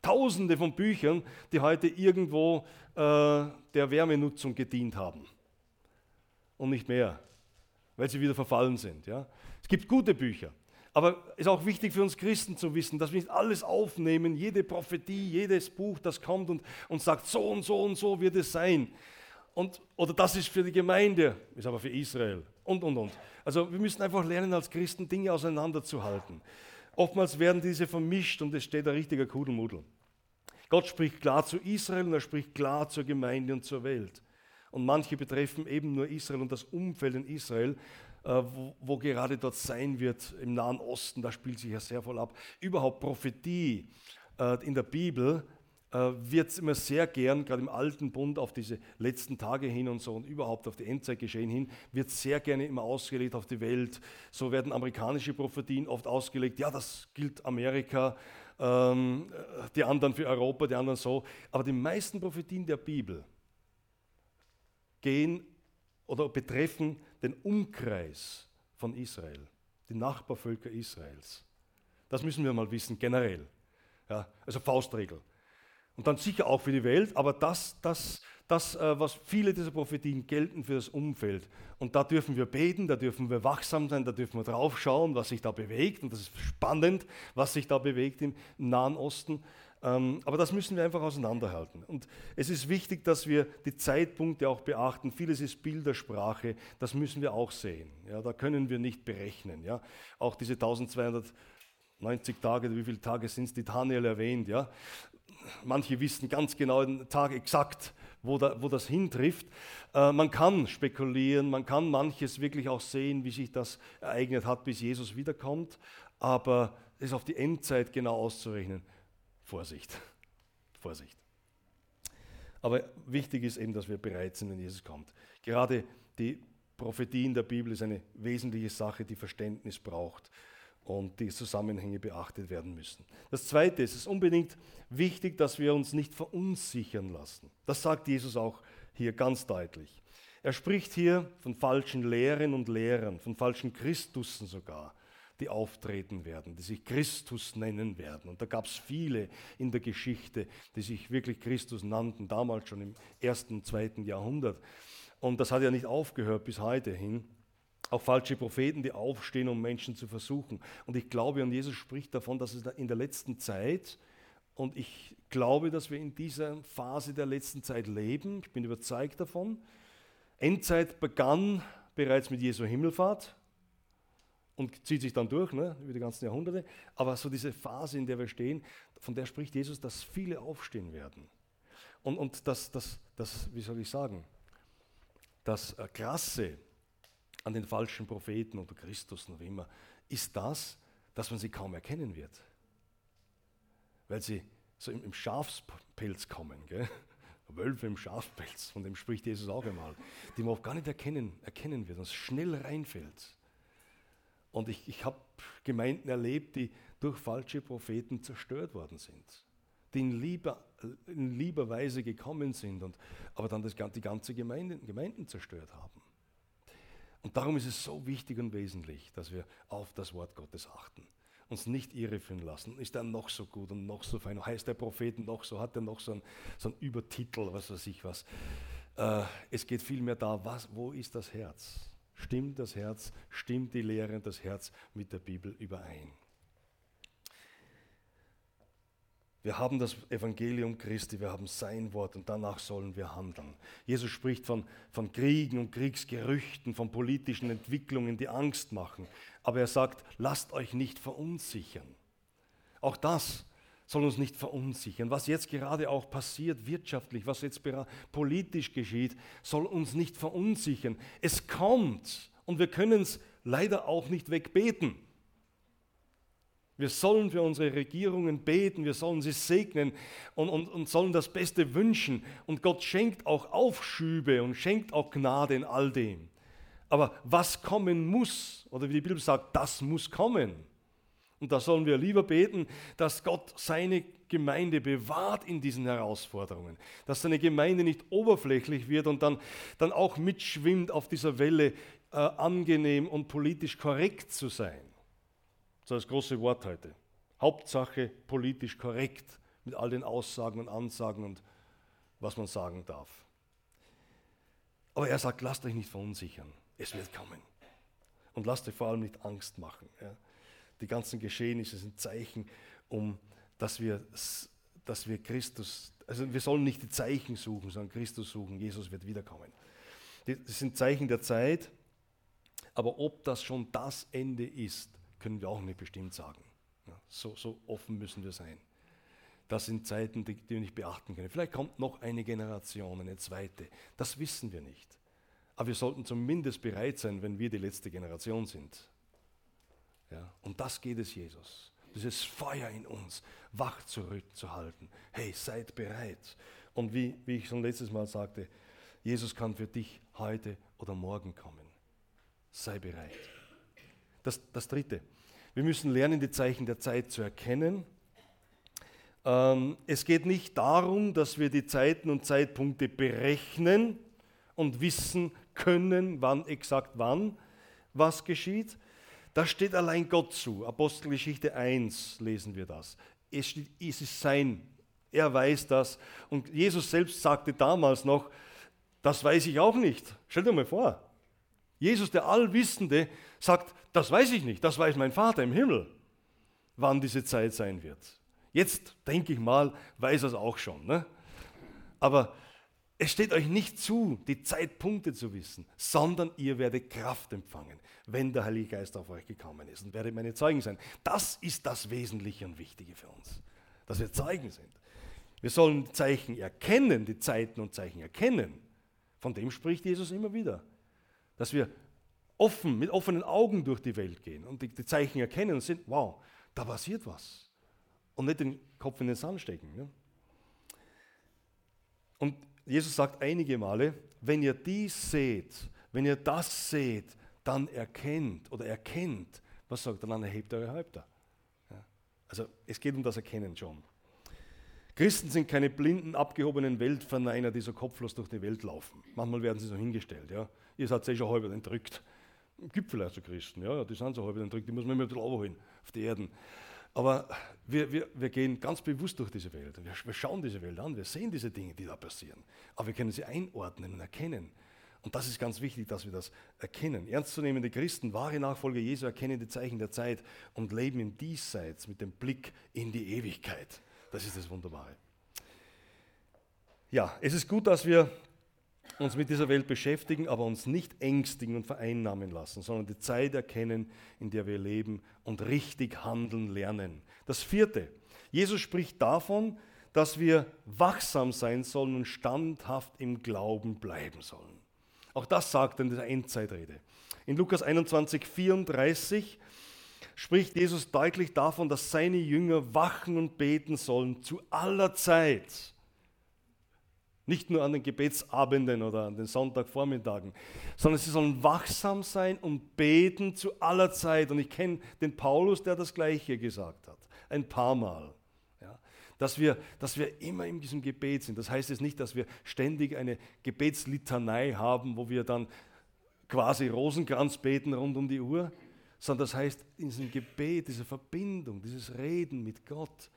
tausende von Büchern, die heute irgendwo äh, der Wärmenutzung gedient haben. Und nicht mehr, weil sie wieder verfallen sind. Ja? Es gibt gute Bücher. Aber es ist auch wichtig für uns Christen zu wissen, dass wir nicht alles aufnehmen, jede Prophetie, jedes Buch, das kommt und, und sagt, so und so und so wird es sein. Und, oder das ist für die Gemeinde, ist aber für Israel und, und, und. Also wir müssen einfach lernen, als Christen Dinge auseinanderzuhalten. Oftmals werden diese vermischt und es steht ein richtiger Kudelmudel. Gott spricht klar zu Israel und er spricht klar zur Gemeinde und zur Welt. Und manche betreffen eben nur Israel und das Umfeld in Israel, wo, wo gerade dort sein wird im Nahen Osten, da spielt sich ja sehr voll ab. Überhaupt Prophetie äh, in der Bibel äh, wird immer sehr gern, gerade im alten Bund, auf diese letzten Tage hin und so und überhaupt auf die Endzeit geschehen hin, wird sehr gerne immer ausgelegt auf die Welt. So werden amerikanische Prophetien oft ausgelegt, ja, das gilt Amerika, ähm, die anderen für Europa, die anderen so. Aber die meisten Prophetien der Bibel gehen oder betreffen den Umkreis von Israel, die Nachbarvölker Israels. Das müssen wir mal wissen, generell. Ja, also Faustregel. Und dann sicher auch für die Welt, aber das, das, das äh, was viele dieser Prophetien gelten für das Umfeld. Und da dürfen wir beten, da dürfen wir wachsam sein, da dürfen wir drauf schauen, was sich da bewegt. Und das ist spannend, was sich da bewegt im Nahen Osten. Ähm, aber das müssen wir einfach auseinanderhalten. Und es ist wichtig, dass wir die Zeitpunkte auch beachten. Vieles ist Bildersprache, das müssen wir auch sehen. Ja, da können wir nicht berechnen. Ja. Auch diese 1290 Tage, wie viele Tage sind es, die Daniel erwähnt. Ja manche wissen ganz genau den Tag exakt, wo, da, wo das hintrifft. Äh, man kann spekulieren, man kann manches wirklich auch sehen, wie sich das ereignet hat, bis Jesus wiederkommt, aber es auf die Endzeit genau auszurechnen, Vorsicht, Vorsicht. Aber wichtig ist eben, dass wir bereit sind, wenn Jesus kommt. Gerade die Prophetie in der Bibel ist eine wesentliche Sache, die Verständnis braucht und die Zusammenhänge beachtet werden müssen. Das Zweite ist, es ist unbedingt wichtig, dass wir uns nicht verunsichern lassen. Das sagt Jesus auch hier ganz deutlich. Er spricht hier von falschen Lehren und Lehrern, von falschen Christussen sogar, die auftreten werden, die sich Christus nennen werden. Und da gab es viele in der Geschichte, die sich wirklich Christus nannten, damals schon im ersten, zweiten Jahrhundert. Und das hat ja nicht aufgehört bis heute hin auch falsche Propheten, die aufstehen, um Menschen zu versuchen. Und ich glaube, und Jesus spricht davon, dass es in der letzten Zeit, und ich glaube, dass wir in dieser Phase der letzten Zeit leben, ich bin überzeugt davon, Endzeit begann bereits mit Jesu Himmelfahrt und zieht sich dann durch ne, über die ganzen Jahrhunderte. Aber so diese Phase, in der wir stehen, von der spricht Jesus, dass viele aufstehen werden. Und, und das, das, das, wie soll ich sagen, das Krasse an den falschen Propheten oder Christus noch immer, ist das, dass man sie kaum erkennen wird. Weil sie so im, im Schafspelz kommen. Gell? Wölfe im Schafpelz, von dem spricht Jesus auch einmal, die man auch gar nicht erkennen, erkennen wird und schnell reinfällt. Und ich, ich habe Gemeinden erlebt, die durch falsche Propheten zerstört worden sind, die in lieber, in lieber Weise gekommen sind, und, aber dann das, die ganze Gemeinde, Gemeinden zerstört haben. Und darum ist es so wichtig und wesentlich, dass wir auf das Wort Gottes achten. Uns nicht irreführen lassen. Ist er noch so gut und noch so fein? Heißt der Prophet noch so? Hat er noch so einen, so einen Übertitel, was weiß ich was? Äh, es geht vielmehr da, was, wo ist das Herz? Stimmt das Herz, stimmt die Lehre und das Herz mit der Bibel überein? Wir haben das Evangelium Christi, wir haben sein Wort und danach sollen wir handeln. Jesus spricht von, von Kriegen und Kriegsgerüchten, von politischen Entwicklungen, die Angst machen. Aber er sagt, lasst euch nicht verunsichern. Auch das soll uns nicht verunsichern. Was jetzt gerade auch passiert wirtschaftlich, was jetzt politisch geschieht, soll uns nicht verunsichern. Es kommt und wir können es leider auch nicht wegbeten. Wir sollen für unsere Regierungen beten, wir sollen sie segnen und, und, und sollen das Beste wünschen. Und Gott schenkt auch Aufschübe und schenkt auch Gnade in all dem. Aber was kommen muss, oder wie die Bibel sagt, das muss kommen. Und da sollen wir lieber beten, dass Gott seine Gemeinde bewahrt in diesen Herausforderungen, dass seine Gemeinde nicht oberflächlich wird und dann, dann auch mitschwimmt auf dieser Welle, äh, angenehm und politisch korrekt zu sein. Das ist das große Wort heute. Hauptsache politisch korrekt mit all den Aussagen und Ansagen und was man sagen darf. Aber er sagt, lasst euch nicht verunsichern. Es wird kommen. Und lasst euch vor allem nicht Angst machen. Ja. Die ganzen Geschehnisse sind Zeichen, um dass wir, dass wir Christus, also wir sollen nicht die Zeichen suchen, sondern Christus suchen. Jesus wird wiederkommen. Das sind Zeichen der Zeit, aber ob das schon das Ende ist, können wir auch nicht bestimmt sagen. So, so offen müssen wir sein. Das sind Zeiten, die, die wir nicht beachten können. Vielleicht kommt noch eine Generation, eine zweite. Das wissen wir nicht. Aber wir sollten zumindest bereit sein, wenn wir die letzte Generation sind. Ja, und das geht es Jesus. Dieses Feuer in uns wach zurückzuhalten. Hey, seid bereit. Und wie, wie ich schon letztes Mal sagte, Jesus kann für dich heute oder morgen kommen. Sei bereit. Das, das Dritte. Wir müssen lernen, die Zeichen der Zeit zu erkennen ähm, es geht nicht darum, dass wir die Zeiten und Zeitpunkte berechnen und wissen können, wann exakt wann was geschieht. Das steht allein Gott zu. Apostelgeschichte 1 lesen wir das. Es, steht, es ist sein. Er weiß das. Und Jesus selbst sagte damals noch, das weiß ich auch nicht. Stell dir mal vor. Jesus, der Allwissende, sagt, das weiß ich nicht, das weiß mein Vater im Himmel, wann diese Zeit sein wird. Jetzt, denke ich mal, weiß er es auch schon. Ne? Aber es steht euch nicht zu, die Zeitpunkte zu wissen, sondern ihr werdet Kraft empfangen, wenn der Heilige Geist auf euch gekommen ist und werdet meine Zeugen sein. Das ist das Wesentliche und Wichtige für uns, dass wir Zeugen sind. Wir sollen Zeichen erkennen, die Zeiten und Zeichen erkennen. Von dem spricht Jesus immer wieder. Dass wir offen, mit offenen Augen durch die Welt gehen und die, die Zeichen erkennen und sind, wow, da passiert was und nicht den Kopf in den Sand stecken. Ne? Und Jesus sagt einige Male, wenn ihr dies seht, wenn ihr das seht, dann erkennt oder erkennt, was sagt er dann, erhebt eure Häupter. Ja? Also es geht um das Erkennen schon. Christen sind keine blinden, abgehobenen Weltverneiner, die so kopflos durch die Welt laufen. Manchmal werden sie so hingestellt. Ja? Ihr seid eh schon halb entrückt. Gibt vielleicht so Christen, ja, die sind so halb entrückt, die muss man immer ein bisschen runterholen auf die Erden. Aber wir, wir, wir gehen ganz bewusst durch diese Welt. Wir, wir schauen diese Welt an, wir sehen diese Dinge, die da passieren. Aber wir können sie einordnen und erkennen. Und das ist ganz wichtig, dass wir das erkennen. Ernstzunehmende Christen, wahre Nachfolger Jesu, erkennen die Zeichen der Zeit und leben im Diesseits mit dem Blick in die Ewigkeit. Das ist das Wunderbare. Ja, es ist gut, dass wir uns mit dieser Welt beschäftigen, aber uns nicht ängstigen und vereinnahmen lassen, sondern die Zeit erkennen, in der wir leben und richtig handeln lernen. Das vierte, Jesus spricht davon, dass wir wachsam sein sollen und standhaft im Glauben bleiben sollen. Auch das sagt er in der Endzeitrede. In Lukas 21, 34 spricht Jesus deutlich davon, dass seine Jünger wachen und beten sollen zu aller Zeit nicht nur an den Gebetsabenden oder an den Sonntagvormittagen, sondern sie sollen wachsam sein und beten zu aller Zeit. Und ich kenne den Paulus, der das Gleiche gesagt hat, ein paar Mal. Ja, dass, wir, dass wir immer in diesem Gebet sind. Das heißt jetzt nicht, dass wir ständig eine Gebetslitanei haben, wo wir dann quasi Rosenkranz beten rund um die Uhr, sondern das heißt, in diesem Gebet, diese Verbindung, dieses Reden mit Gott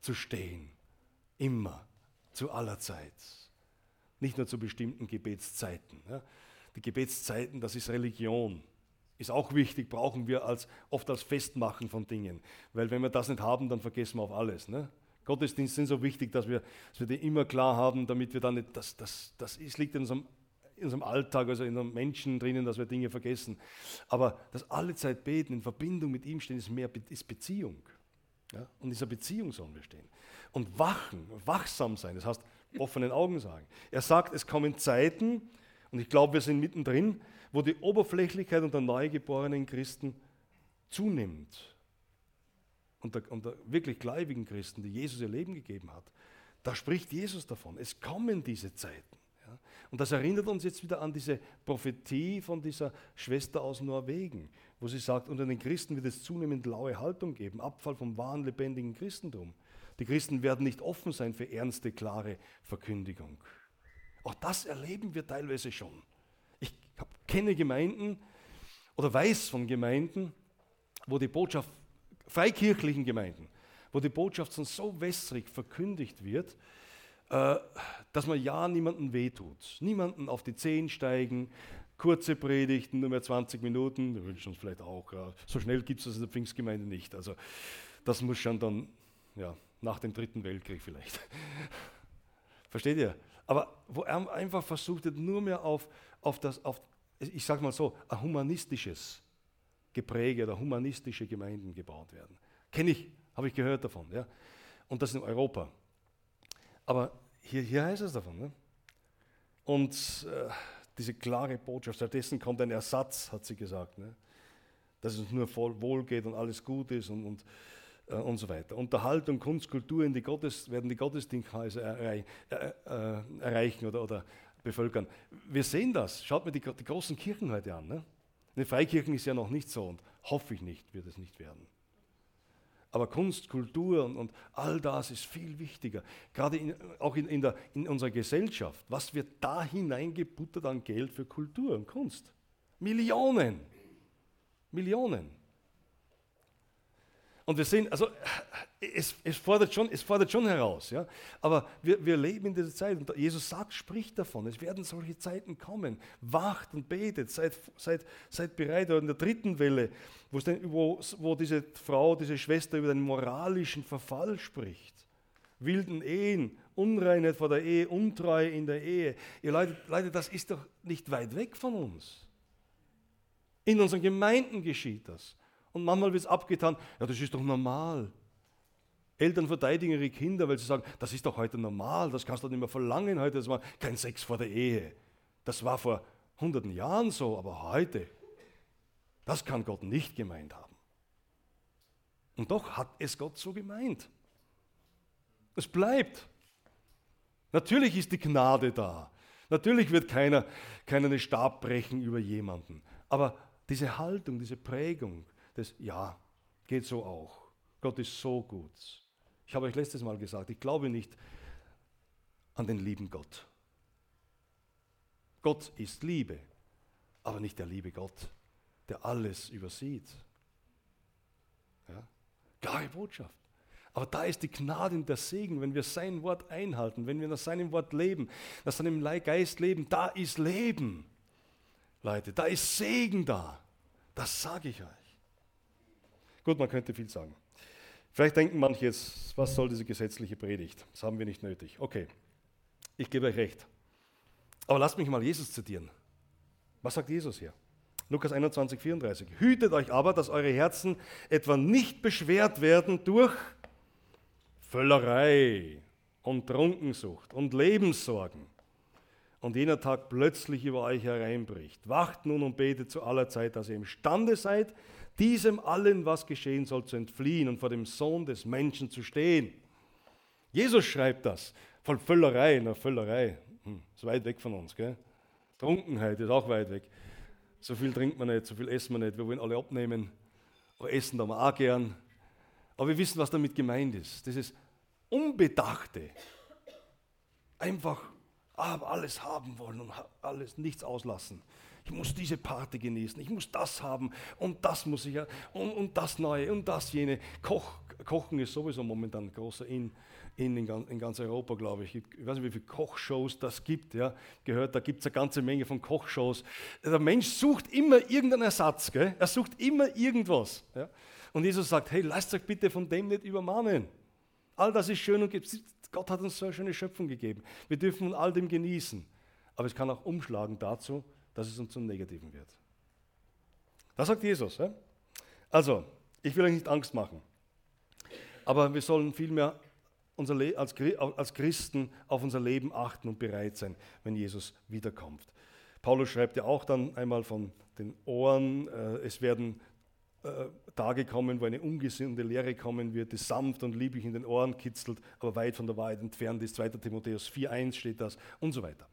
zu stehen. Immer zu aller Zeit. Nicht nur zu bestimmten Gebetszeiten. Die Gebetszeiten, das ist Religion. Ist auch wichtig, brauchen wir als, oft als Festmachen von Dingen. Weil wenn wir das nicht haben, dann vergessen wir auf alles. Ne? Gottesdienste sind so wichtig, dass wir, dass wir die immer klar haben, damit wir dann nicht, das, das, das ist, liegt in unserem, in unserem Alltag, also in den Menschen drinnen, dass wir Dinge vergessen. Aber das alle Zeit beten, in Verbindung mit ihm stehen, ist mehr ist Beziehung. Ja? Und in dieser Beziehung sollen wir stehen und wachen, wachsam sein. Das heißt, offenen Augen sagen. Er sagt, es kommen Zeiten, und ich glaube, wir sind mittendrin, wo die Oberflächlichkeit unter neugeborenen Christen zunimmt. Unter, unter wirklich gläubigen Christen, die Jesus ihr Leben gegeben hat. Da spricht Jesus davon. Es kommen diese Zeiten. Ja? Und das erinnert uns jetzt wieder an diese Prophetie von dieser Schwester aus Norwegen, wo sie sagt, unter den Christen wird es zunehmend laue Haltung geben, Abfall vom wahren, lebendigen Christentum. Die Christen werden nicht offen sein für ernste, klare Verkündigung. Auch das erleben wir teilweise schon. Ich kenne Gemeinden oder weiß von Gemeinden, wo die Botschaft, freikirchlichen Gemeinden, wo die Botschaft so wässrig verkündigt wird, äh, dass man ja niemandem wehtut. Niemanden auf die Zehen steigen, kurze Predigten, nur mehr 20 Minuten. Wir wünschen uns vielleicht auch. So schnell gibt es das in der Pfingstgemeinde nicht. Also das muss schon dann ja, nach dem Dritten Weltkrieg vielleicht. Versteht ihr? Aber wo er einfach versucht hat, nur mehr auf, auf das, auf, ich sage mal so, ein humanistisches Gepräge oder humanistische Gemeinden gebaut werden. Kenne ich, habe ich gehört davon. Ja? Und das in Europa. Aber hier, hier heißt es davon. Ne? Und äh, diese klare Botschaft, stattdessen kommt ein Ersatz, hat sie gesagt. Ne? Dass es nur voll wohl geht und alles gut ist und, und, äh, und so weiter. Unterhaltung, Kunst, Kultur in die Gottes, werden die Gottesdienstkreise erreich, äh, äh, erreichen oder, oder bevölkern. Wir sehen das. Schaut mir die, die großen Kirchen heute an. Ne? In den Freikirchen ist ja noch nicht so und hoffe ich nicht, wird es nicht werden. Aber Kunst, Kultur und, und all das ist viel wichtiger. Gerade in, auch in, in, der, in unserer Gesellschaft. Was wird da hineingebuttert an Geld für Kultur und Kunst? Millionen. Millionen. Und wir sehen, also es, es, fordert, schon, es fordert schon heraus, ja? aber wir, wir leben in dieser Zeit und Jesus sagt, spricht davon, es werden solche Zeiten kommen. Wacht und betet, seid, seid, seid bereit. Oder in der dritten Welle, wo, wo diese Frau, diese Schwester über den moralischen Verfall spricht. Wilden Ehen, Unreinheit vor der Ehe, Untreue in der Ehe. Ihr Leute, Leute, das ist doch nicht weit weg von uns. In unseren Gemeinden geschieht das. Und manchmal wird es abgetan, ja, das ist doch normal. Eltern verteidigen ihre Kinder, weil sie sagen, das ist doch heute normal, das kannst du nicht mehr verlangen heute, das war kein Sex vor der Ehe. Das war vor hunderten Jahren so, aber heute, das kann Gott nicht gemeint haben. Und doch hat es Gott so gemeint. Es bleibt. Natürlich ist die Gnade da. Natürlich wird keiner, keiner einen Stab brechen über jemanden. Aber diese Haltung, diese Prägung, das, ja, geht so auch. Gott ist so gut. Ich habe euch letztes Mal gesagt, ich glaube nicht an den lieben Gott. Gott ist Liebe, aber nicht der liebe Gott, der alles übersieht. Ja? Klare Botschaft. Aber da ist die Gnade und der Segen, wenn wir sein Wort einhalten, wenn wir nach seinem Wort leben, nach seinem Geist leben, da ist Leben. Leute, da ist Segen da. Das sage ich euch. Gut, man könnte viel sagen. Vielleicht denken manche jetzt, was soll diese gesetzliche Predigt? Das haben wir nicht nötig. Okay, ich gebe euch recht. Aber lasst mich mal Jesus zitieren. Was sagt Jesus hier? Lukas 21, 34. Hütet euch aber, dass eure Herzen etwa nicht beschwert werden durch Völlerei und Trunkensucht und Lebenssorgen und jener Tag plötzlich über euch hereinbricht. Wacht nun und betet zu aller Zeit, dass ihr imstande seid, diesem allen, was geschehen soll, zu entfliehen und vor dem Sohn des Menschen zu stehen. Jesus schreibt das. Von Völlerei, na Völlerei, hm, ist weit weg von uns. Gell? Trunkenheit ist auch weit weg. So viel trinkt man nicht, so viel essen wir nicht. Wir wollen alle abnehmen. Aber essen da wir auch gern. Aber wir wissen, was damit gemeint ist. Das ist Unbedachte. Einfach alles haben wollen und alles nichts auslassen ich muss diese Party genießen, ich muss das haben und das muss ich und, und das Neue und das jene. Koch, Kochen ist sowieso momentan ein großer In, in, in ganz Europa, glaube ich. Ich weiß nicht, wie viele Kochshows das gibt. Ja. Gehört, da gibt es eine ganze Menge von Kochshows. Der Mensch sucht immer irgendeinen Ersatz. Gell? Er sucht immer irgendwas. Ja. Und Jesus sagt, hey, lasst euch bitte von dem nicht übermannen. All das ist schön und Gott hat uns so eine schöne Schöpfung gegeben. Wir dürfen all dem genießen. Aber es kann auch umschlagen dazu, dass es uns zum Negativen wird. Das sagt Jesus. Ja? Also, ich will euch nicht Angst machen, aber wir sollen vielmehr unser als, als Christen auf unser Leben achten und bereit sein, wenn Jesus wiederkommt. Paulus schreibt ja auch dann einmal von den Ohren, äh, es werden äh, Tage kommen, wo eine ungesunde Lehre kommen wird, die sanft und lieblich in den Ohren kitzelt, aber weit von der Wahrheit entfernt ist. 2. Timotheus 4.1 steht das und so weiter.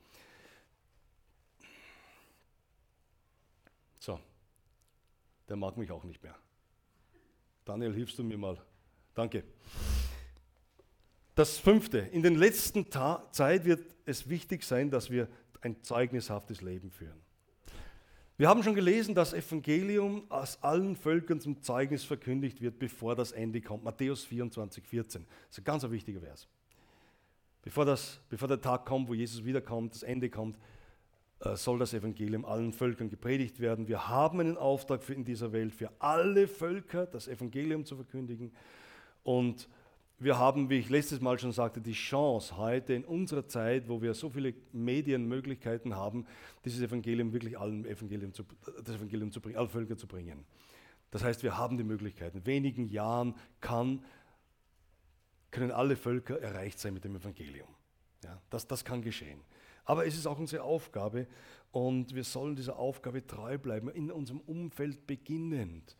So, der mag mich auch nicht mehr. Daniel, hilfst du mir mal? Danke. Das fünfte, in den letzten Ta Zeit wird es wichtig sein, dass wir ein zeugnishaftes Leben führen. Wir haben schon gelesen, dass Evangelium aus allen Völkern zum Zeugnis verkündigt wird, bevor das Ende kommt. Matthäus 24, 14. Das ist ein ganz wichtiger Vers. Bevor, das, bevor der Tag kommt, wo Jesus wiederkommt, das Ende kommt, soll das Evangelium allen Völkern gepredigt werden. Wir haben einen Auftrag in dieser Welt, für alle Völker das Evangelium zu verkündigen. Und wir haben, wie ich letztes Mal schon sagte, die Chance heute in unserer Zeit, wo wir so viele Medienmöglichkeiten haben, dieses Evangelium wirklich allen Evangelium zu, das Evangelium zu bringen, alle Völker zu bringen. Das heißt, wir haben die Möglichkeit. In wenigen Jahren kann, können alle Völker erreicht sein mit dem Evangelium. Ja, das, das kann geschehen. Aber es ist auch unsere Aufgabe und wir sollen dieser Aufgabe treu bleiben, in unserem Umfeld beginnend.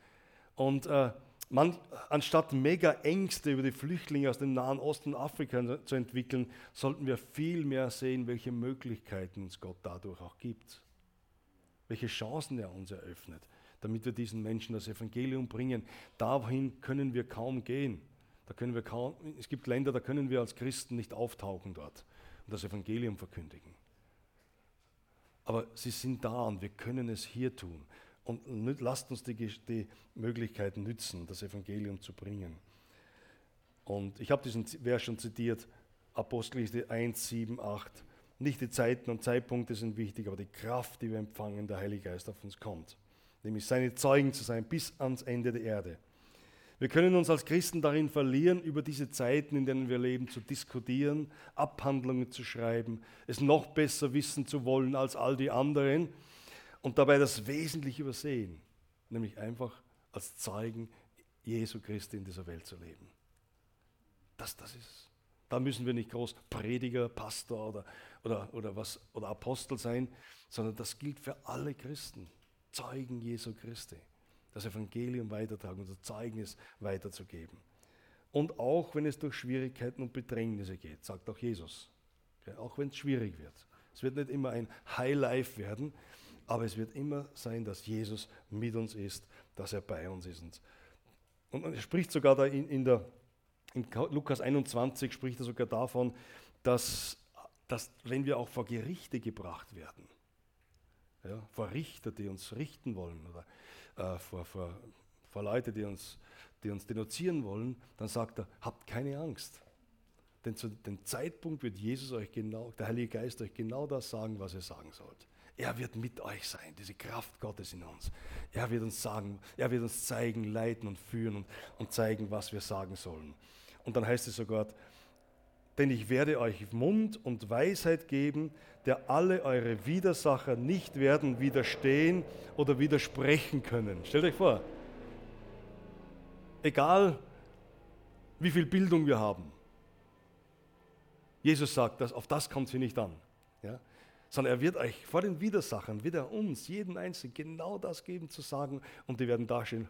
Und äh, man, anstatt mega Ängste über die Flüchtlinge aus dem Nahen Osten und Afrika zu entwickeln, sollten wir viel mehr sehen, welche Möglichkeiten uns Gott dadurch auch gibt. Welche Chancen er uns eröffnet, damit wir diesen Menschen das Evangelium bringen. Dahin können wir kaum gehen. Da können wir kaum, es gibt Länder, da können wir als Christen nicht auftauchen dort und das Evangelium verkündigen. Aber sie sind da und wir können es hier tun. Und lasst uns die, die Möglichkeiten nützen, das Evangelium zu bringen. Und ich habe diesen Vers schon zitiert, Apostelgeschichte 1, 7, 8. Nicht die Zeiten und Zeitpunkte sind wichtig, aber die Kraft, die wir empfangen, der Heilige Geist auf uns kommt. Nämlich seine Zeugen zu sein bis ans Ende der Erde. Wir können uns als Christen darin verlieren, über diese Zeiten, in denen wir leben, zu diskutieren, Abhandlungen zu schreiben, es noch besser wissen zu wollen als all die anderen und dabei das Wesentliche übersehen, nämlich einfach als Zeugen Jesu Christi in dieser Welt zu leben. Das, das ist. Da müssen wir nicht groß Prediger, Pastor oder, oder, oder, was, oder Apostel sein, sondern das gilt für alle Christen, Zeugen Jesu Christi das Evangelium weitertragen, unser Zeugnis weiterzugeben. Und auch wenn es durch Schwierigkeiten und Bedrängnisse geht, sagt auch Jesus. auch wenn es schwierig wird. Es wird nicht immer ein High Life werden, aber es wird immer sein, dass Jesus mit uns ist, dass er bei uns ist. Und, er spricht sogar da in, in, der, in Lukas 21 spricht er sogar davon, dass, dass wenn wir auch vor Gerichte gebracht werden, ja, vor Richter, die uns richten wollen oder äh, vor, vor, vor Leute, die uns, die uns denunzieren wollen, dann sagt er, habt keine Angst. Denn zu dem Zeitpunkt wird Jesus euch genau, der Heilige Geist euch genau das sagen, was ihr sagen sollt. Er wird mit euch sein, diese Kraft Gottes in uns. Er wird uns sagen, er wird uns zeigen, leiten und führen und, und zeigen, was wir sagen sollen. Und dann heißt es sogar, denn ich werde euch Mund und Weisheit geben, der alle eure Widersacher nicht werden widerstehen oder widersprechen können. Stellt euch vor, egal wie viel Bildung wir haben, Jesus sagt, dass auf das kommt sie nicht an. Ja? Sondern er wird euch vor den Widersachern, wird er uns, jeden Einzelnen, genau das geben zu sagen und die werden dastehen,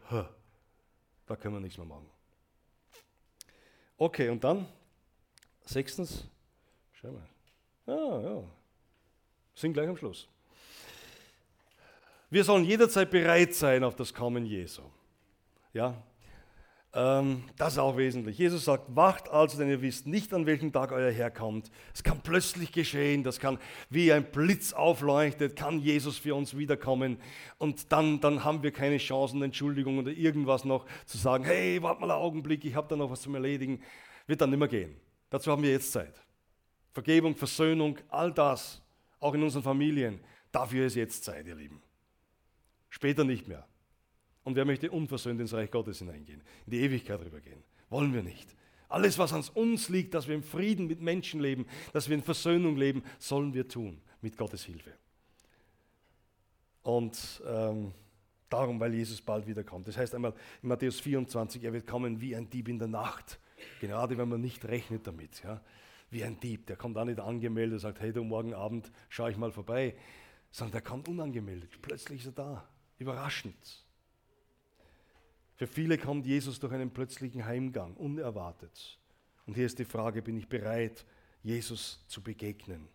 da können wir nichts mehr machen. Okay, und dann Sechstens, schau mal. Ah, ja. Sind gleich am Schluss. Wir sollen jederzeit bereit sein auf das Kommen Jesu. Ja, ähm, das ist auch wesentlich. Jesus sagt, wacht also, denn ihr wisst nicht, an welchem Tag euer Herr kommt. Es kann plötzlich geschehen, das kann wie ein Blitz aufleuchtet, kann Jesus für uns wiederkommen. Und dann, dann haben wir keine Chancen, Entschuldigung oder irgendwas noch zu sagen, hey, warte mal einen Augenblick, ich habe da noch was zum Erledigen. Wird dann nicht mehr gehen. Dazu haben wir jetzt Zeit. Vergebung, Versöhnung, all das, auch in unseren Familien, dafür ist jetzt Zeit, ihr Lieben. Später nicht mehr. Und wer möchte unversöhnt ins Reich Gottes hineingehen, in die Ewigkeit rübergehen? Wollen wir nicht. Alles, was an uns liegt, dass wir im Frieden mit Menschen leben, dass wir in Versöhnung leben, sollen wir tun, mit Gottes Hilfe. Und ähm, darum, weil Jesus bald wiederkommt. Das heißt einmal in Matthäus 24, er wird kommen wie ein Dieb in der Nacht. Gerade wenn man nicht rechnet damit. Ja. Wie ein Dieb, der kommt auch nicht angemeldet und sagt, hey du, morgen Abend schaue ich mal vorbei. Sondern der kommt unangemeldet. Plötzlich ist er da. Überraschend. Für viele kommt Jesus durch einen plötzlichen Heimgang, unerwartet. Und hier ist die Frage, bin ich bereit, Jesus zu begegnen?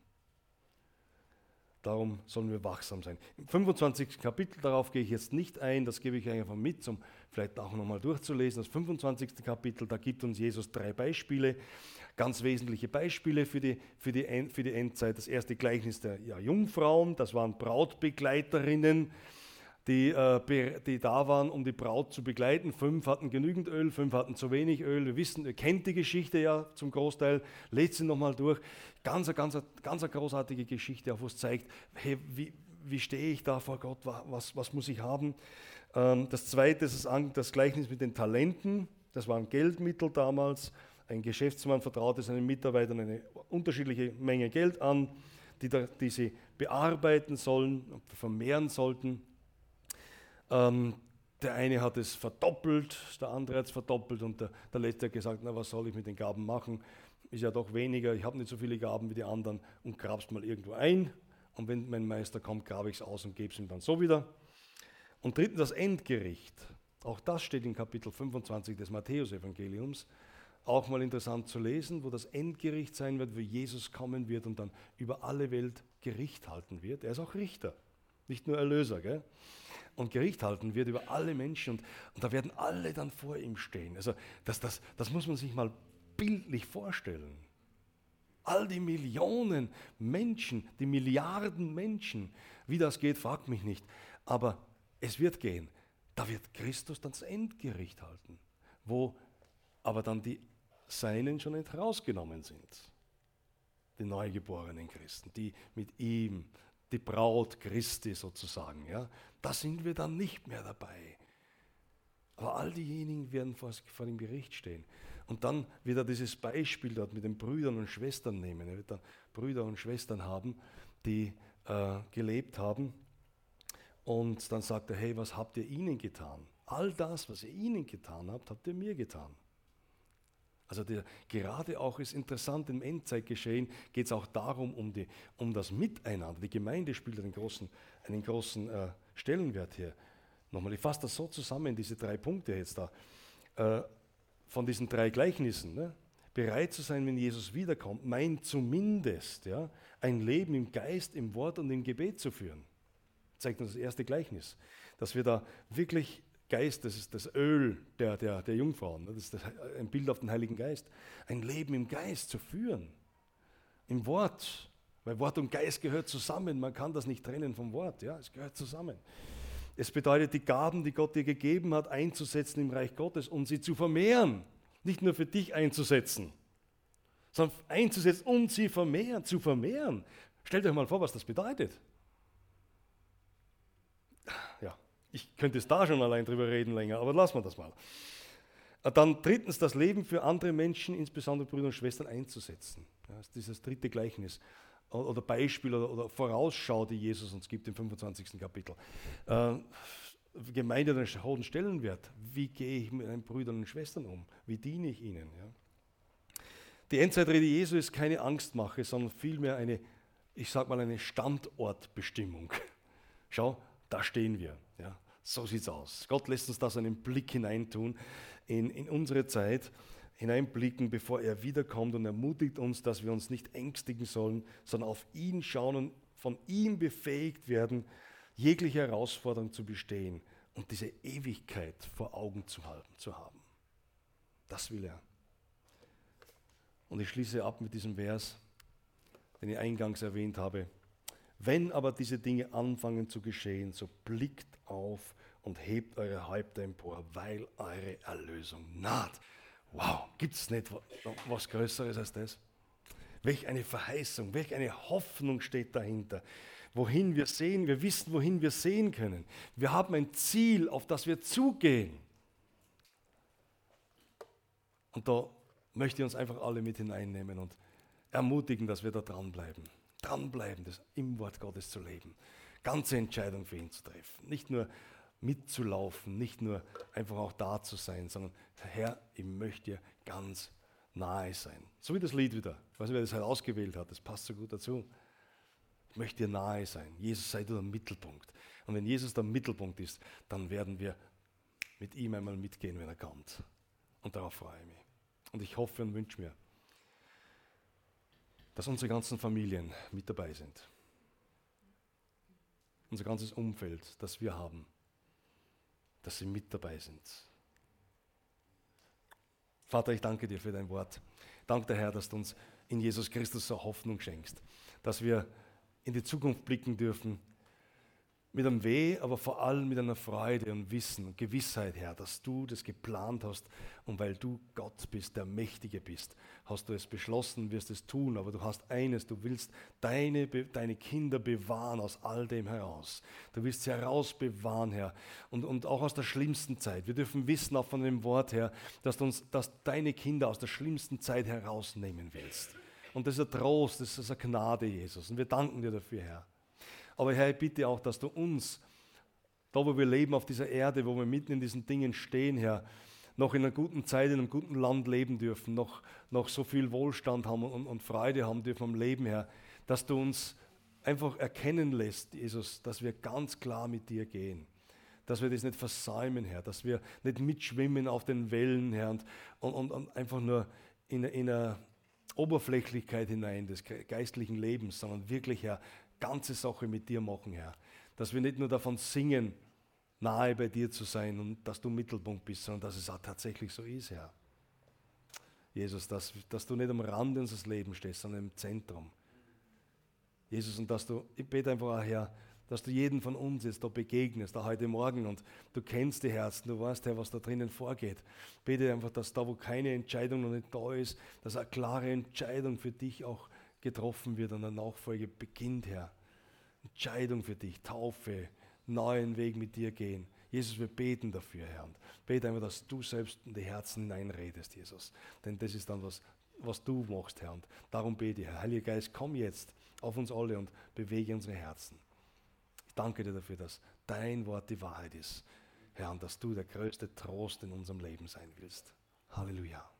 Darum sollen wir wachsam sein. Im 25. Kapitel, darauf gehe ich jetzt nicht ein, das gebe ich einfach mit, um vielleicht auch nochmal durchzulesen. Das 25. Kapitel, da gibt uns Jesus drei Beispiele, ganz wesentliche Beispiele für die, für die, für die Endzeit. Das erste Gleichnis der ja, Jungfrauen, das waren Brautbegleiterinnen. die, äh, die da waren, um die Braut zu begleiten. Fünf hatten genügend Öl, fünf hatten zu wenig Öl. Wir wissen, ihr kennt die Geschichte ja zum Großteil. Lest sie nochmal durch. Ganz, ganz, ganz eine großartige Geschichte, auf was zeigt, hey, wie, wie stehe ich da vor Gott, was, was muss ich haben. Ähm, das zweite ist das Gleichnis mit den Talenten. Das waren Geldmittel damals. Ein Geschäftsmann vertraute seinen Mitarbeitern eine unterschiedliche Menge Geld an, die, da, die sie bearbeiten sollen, vermehren sollten. Ähm, der eine hat es verdoppelt, der andere hat es verdoppelt und der, der letzte hat gesagt, na was soll ich mit den Gaben machen? Ist ja doch weniger, ich habe nicht so viele Gaben wie die anderen und grab's mal irgendwo ein. Und wenn mein Meister kommt, grabe ich es aus und gebe es ihm dann so wieder. Und drittens das Endgericht. Auch das steht in Kapitel 25 des Matthäusevangeliums. Auch mal interessant zu lesen, wo das Endgericht sein wird, wo Jesus kommen wird und dann über alle Welt Gericht halten wird. Er ist auch Richter, nicht nur Erlöser. Gell? Und Gericht halten wird über alle Menschen und, und da werden alle dann vor ihm stehen. Also das, das, das muss man sich mal bildlich vorstellen. All die Millionen Menschen, die Milliarden Menschen, wie das geht, fragt mich nicht. Aber es wird gehen. Da wird Christus dann das Endgericht halten, wo aber dann die Seinen schon herausgenommen sind. Die neugeborenen Christen, die mit ihm, die Braut Christi sozusagen, ja, da sind wir dann nicht mehr dabei. Aber all diejenigen werden vor, vor dem Gericht stehen. Und dann wird er dieses Beispiel dort mit den Brüdern und Schwestern nehmen. Er wird dann Brüder und Schwestern haben, die äh, gelebt haben und dann sagt er, hey, was habt ihr ihnen getan? All das, was ihr ihnen getan habt, habt ihr mir getan. Also der, gerade auch ist interessant, im Endzeitgeschehen geht es auch darum, um, die, um das Miteinander. Die Gemeinde spielt einen großen, einen großen äh, Stellenwert hier. Nochmal, ich fasse das so zusammen, diese drei Punkte jetzt da, äh, von diesen drei Gleichnissen. Ne? Bereit zu sein, wenn Jesus wiederkommt, meint zumindest ja, ein Leben im Geist, im Wort und im Gebet zu führen zeigt uns das erste Gleichnis, dass wir da wirklich Geist, das ist das Öl der, der, der Jungfrauen, das ist ein Bild auf den Heiligen Geist, ein Leben im Geist zu führen, im Wort, weil Wort und Geist gehört zusammen, man kann das nicht trennen vom Wort, ja, es gehört zusammen. Es bedeutet, die Gaben, die Gott dir gegeben hat, einzusetzen im Reich Gottes und sie zu vermehren, nicht nur für dich einzusetzen, sondern einzusetzen und sie vermehren, zu vermehren. Stellt euch mal vor, was das bedeutet ja, ich könnte es da schon allein drüber reden länger, aber lassen wir das mal. Äh, dann drittens, das Leben für andere Menschen, insbesondere Brüder und Schwestern, einzusetzen. das ist dieses dritte Gleichnis oder Beispiel oder, Vorausschau, die Jesus uns gibt im 25. Kapitel. Äh, Gemeinde hat einen hohen Stellenwert. Wie gehe ich mit meinen Brüdern und Schwestern um? Wie diene ich ihnen? Die Endzeitrede Jesu ist keine Angstmache, sondern vielmehr eine, ich sage mal, eine Standortbestimmung. Schau, da stehen wir. So es aus. Gott lässt uns da so einen Blick hineintun in, in unsere Zeit, hineinblicken, bevor er wiederkommt und ermutigt uns, dass wir uns nicht ängstigen sollen, sondern auf ihn schauen und von ihm befähigt werden, jegliche Herausforderung zu bestehen und diese Ewigkeit vor Augen zu, halten, zu haben. Das will er. Und ich schließe ab mit diesem Vers, den ich eingangs erwähnt habe. Wenn aber diese Dinge anfangen zu geschehen, so blickt auf und hebt eure Häupter empor, weil eure Erlösung naht. Wow, gibt es nicht was Größeres als das? Welch eine Verheißung, welch eine Hoffnung steht dahinter. Wohin wir sehen, wir wissen, wohin wir sehen können. Wir haben ein Ziel, auf das wir zugehen. Und da möchte ich uns einfach alle mit hineinnehmen und ermutigen, dass wir da dranbleiben dranbleiben, das im Wort Gottes zu leben, ganze Entscheidung für ihn zu treffen. Nicht nur mitzulaufen, nicht nur einfach auch da zu sein, sondern Herr, ich möchte dir ganz nahe sein. So wie das Lied wieder. Ich weiß nicht, wer das halt ausgewählt hat, das passt so gut dazu. Ich möchte dir nahe sein. Jesus sei du der Mittelpunkt. Und wenn Jesus der Mittelpunkt ist, dann werden wir mit ihm einmal mitgehen, wenn er kommt. Und darauf freue ich mich. Und ich hoffe und wünsche mir, dass unsere ganzen Familien mit dabei sind. Unser ganzes Umfeld, das wir haben, dass sie mit dabei sind. Vater, ich danke dir für dein Wort. Danke, Herr, dass du uns in Jesus Christus so Hoffnung schenkst, dass wir in die Zukunft blicken dürfen, mit einem Weh, aber vor allem mit einer Freude und Wissen und Gewissheit, Herr, dass du das geplant hast und weil du Gott bist, der Mächtige bist, hast du es beschlossen, wirst es tun, aber du hast eines, du willst deine, deine Kinder bewahren aus all dem heraus. Du willst sie herausbewahren, Herr, und, und auch aus der schlimmsten Zeit. Wir dürfen wissen, auch von dem Wort her, dass du uns, dass deine Kinder aus der schlimmsten Zeit herausnehmen willst. Und das ist ein Trost, das ist eine Gnade, Jesus. Und wir danken dir dafür, Herr. Aber Herr, ich bitte auch, dass du uns, da wo wir leben auf dieser Erde, wo wir mitten in diesen Dingen stehen, Herr, noch in einer guten Zeit, in einem guten Land leben dürfen, noch, noch so viel Wohlstand haben und, und Freude haben dürfen am Leben, Herr, dass du uns einfach erkennen lässt, Jesus, dass wir ganz klar mit dir gehen. Dass wir das nicht versäumen, Herr, dass wir nicht mitschwimmen auf den Wellen, Herr, und, und, und einfach nur in, in eine Oberflächlichkeit hinein des geistlichen Lebens, sondern wirklich, Herr, ganze Sache mit dir machen, Herr. Dass wir nicht nur davon singen, nahe bei dir zu sein und dass du Mittelpunkt bist, sondern dass es auch tatsächlich so ist, Herr. Jesus, dass, dass du nicht am Rande unseres Lebens stehst, sondern im Zentrum. Jesus, und dass du, ich bete einfach auch, Herr, dass du jeden von uns jetzt da begegnest, da heute Morgen und du kennst die Herzen, du weißt, Herr, was da drinnen vorgeht. Bete einfach, dass da, wo keine Entscheidung noch nicht da ist, dass eine klare Entscheidung für dich auch getroffen wird und eine Nachfolge beginnt, Herr. Entscheidung für dich, Taufe, neuen Weg mit dir gehen. Jesus, wir beten dafür, Herr. Und bete einfach, dass du selbst in die Herzen hineinredest, Jesus. Denn das ist dann was, was du machst, Herr. Und darum bete ich, Herr. Heiliger Geist, komm jetzt auf uns alle und bewege unsere Herzen. Ich danke dir dafür, dass dein Wort die Wahrheit ist, Herr, und dass du der größte Trost in unserem Leben sein willst. Halleluja.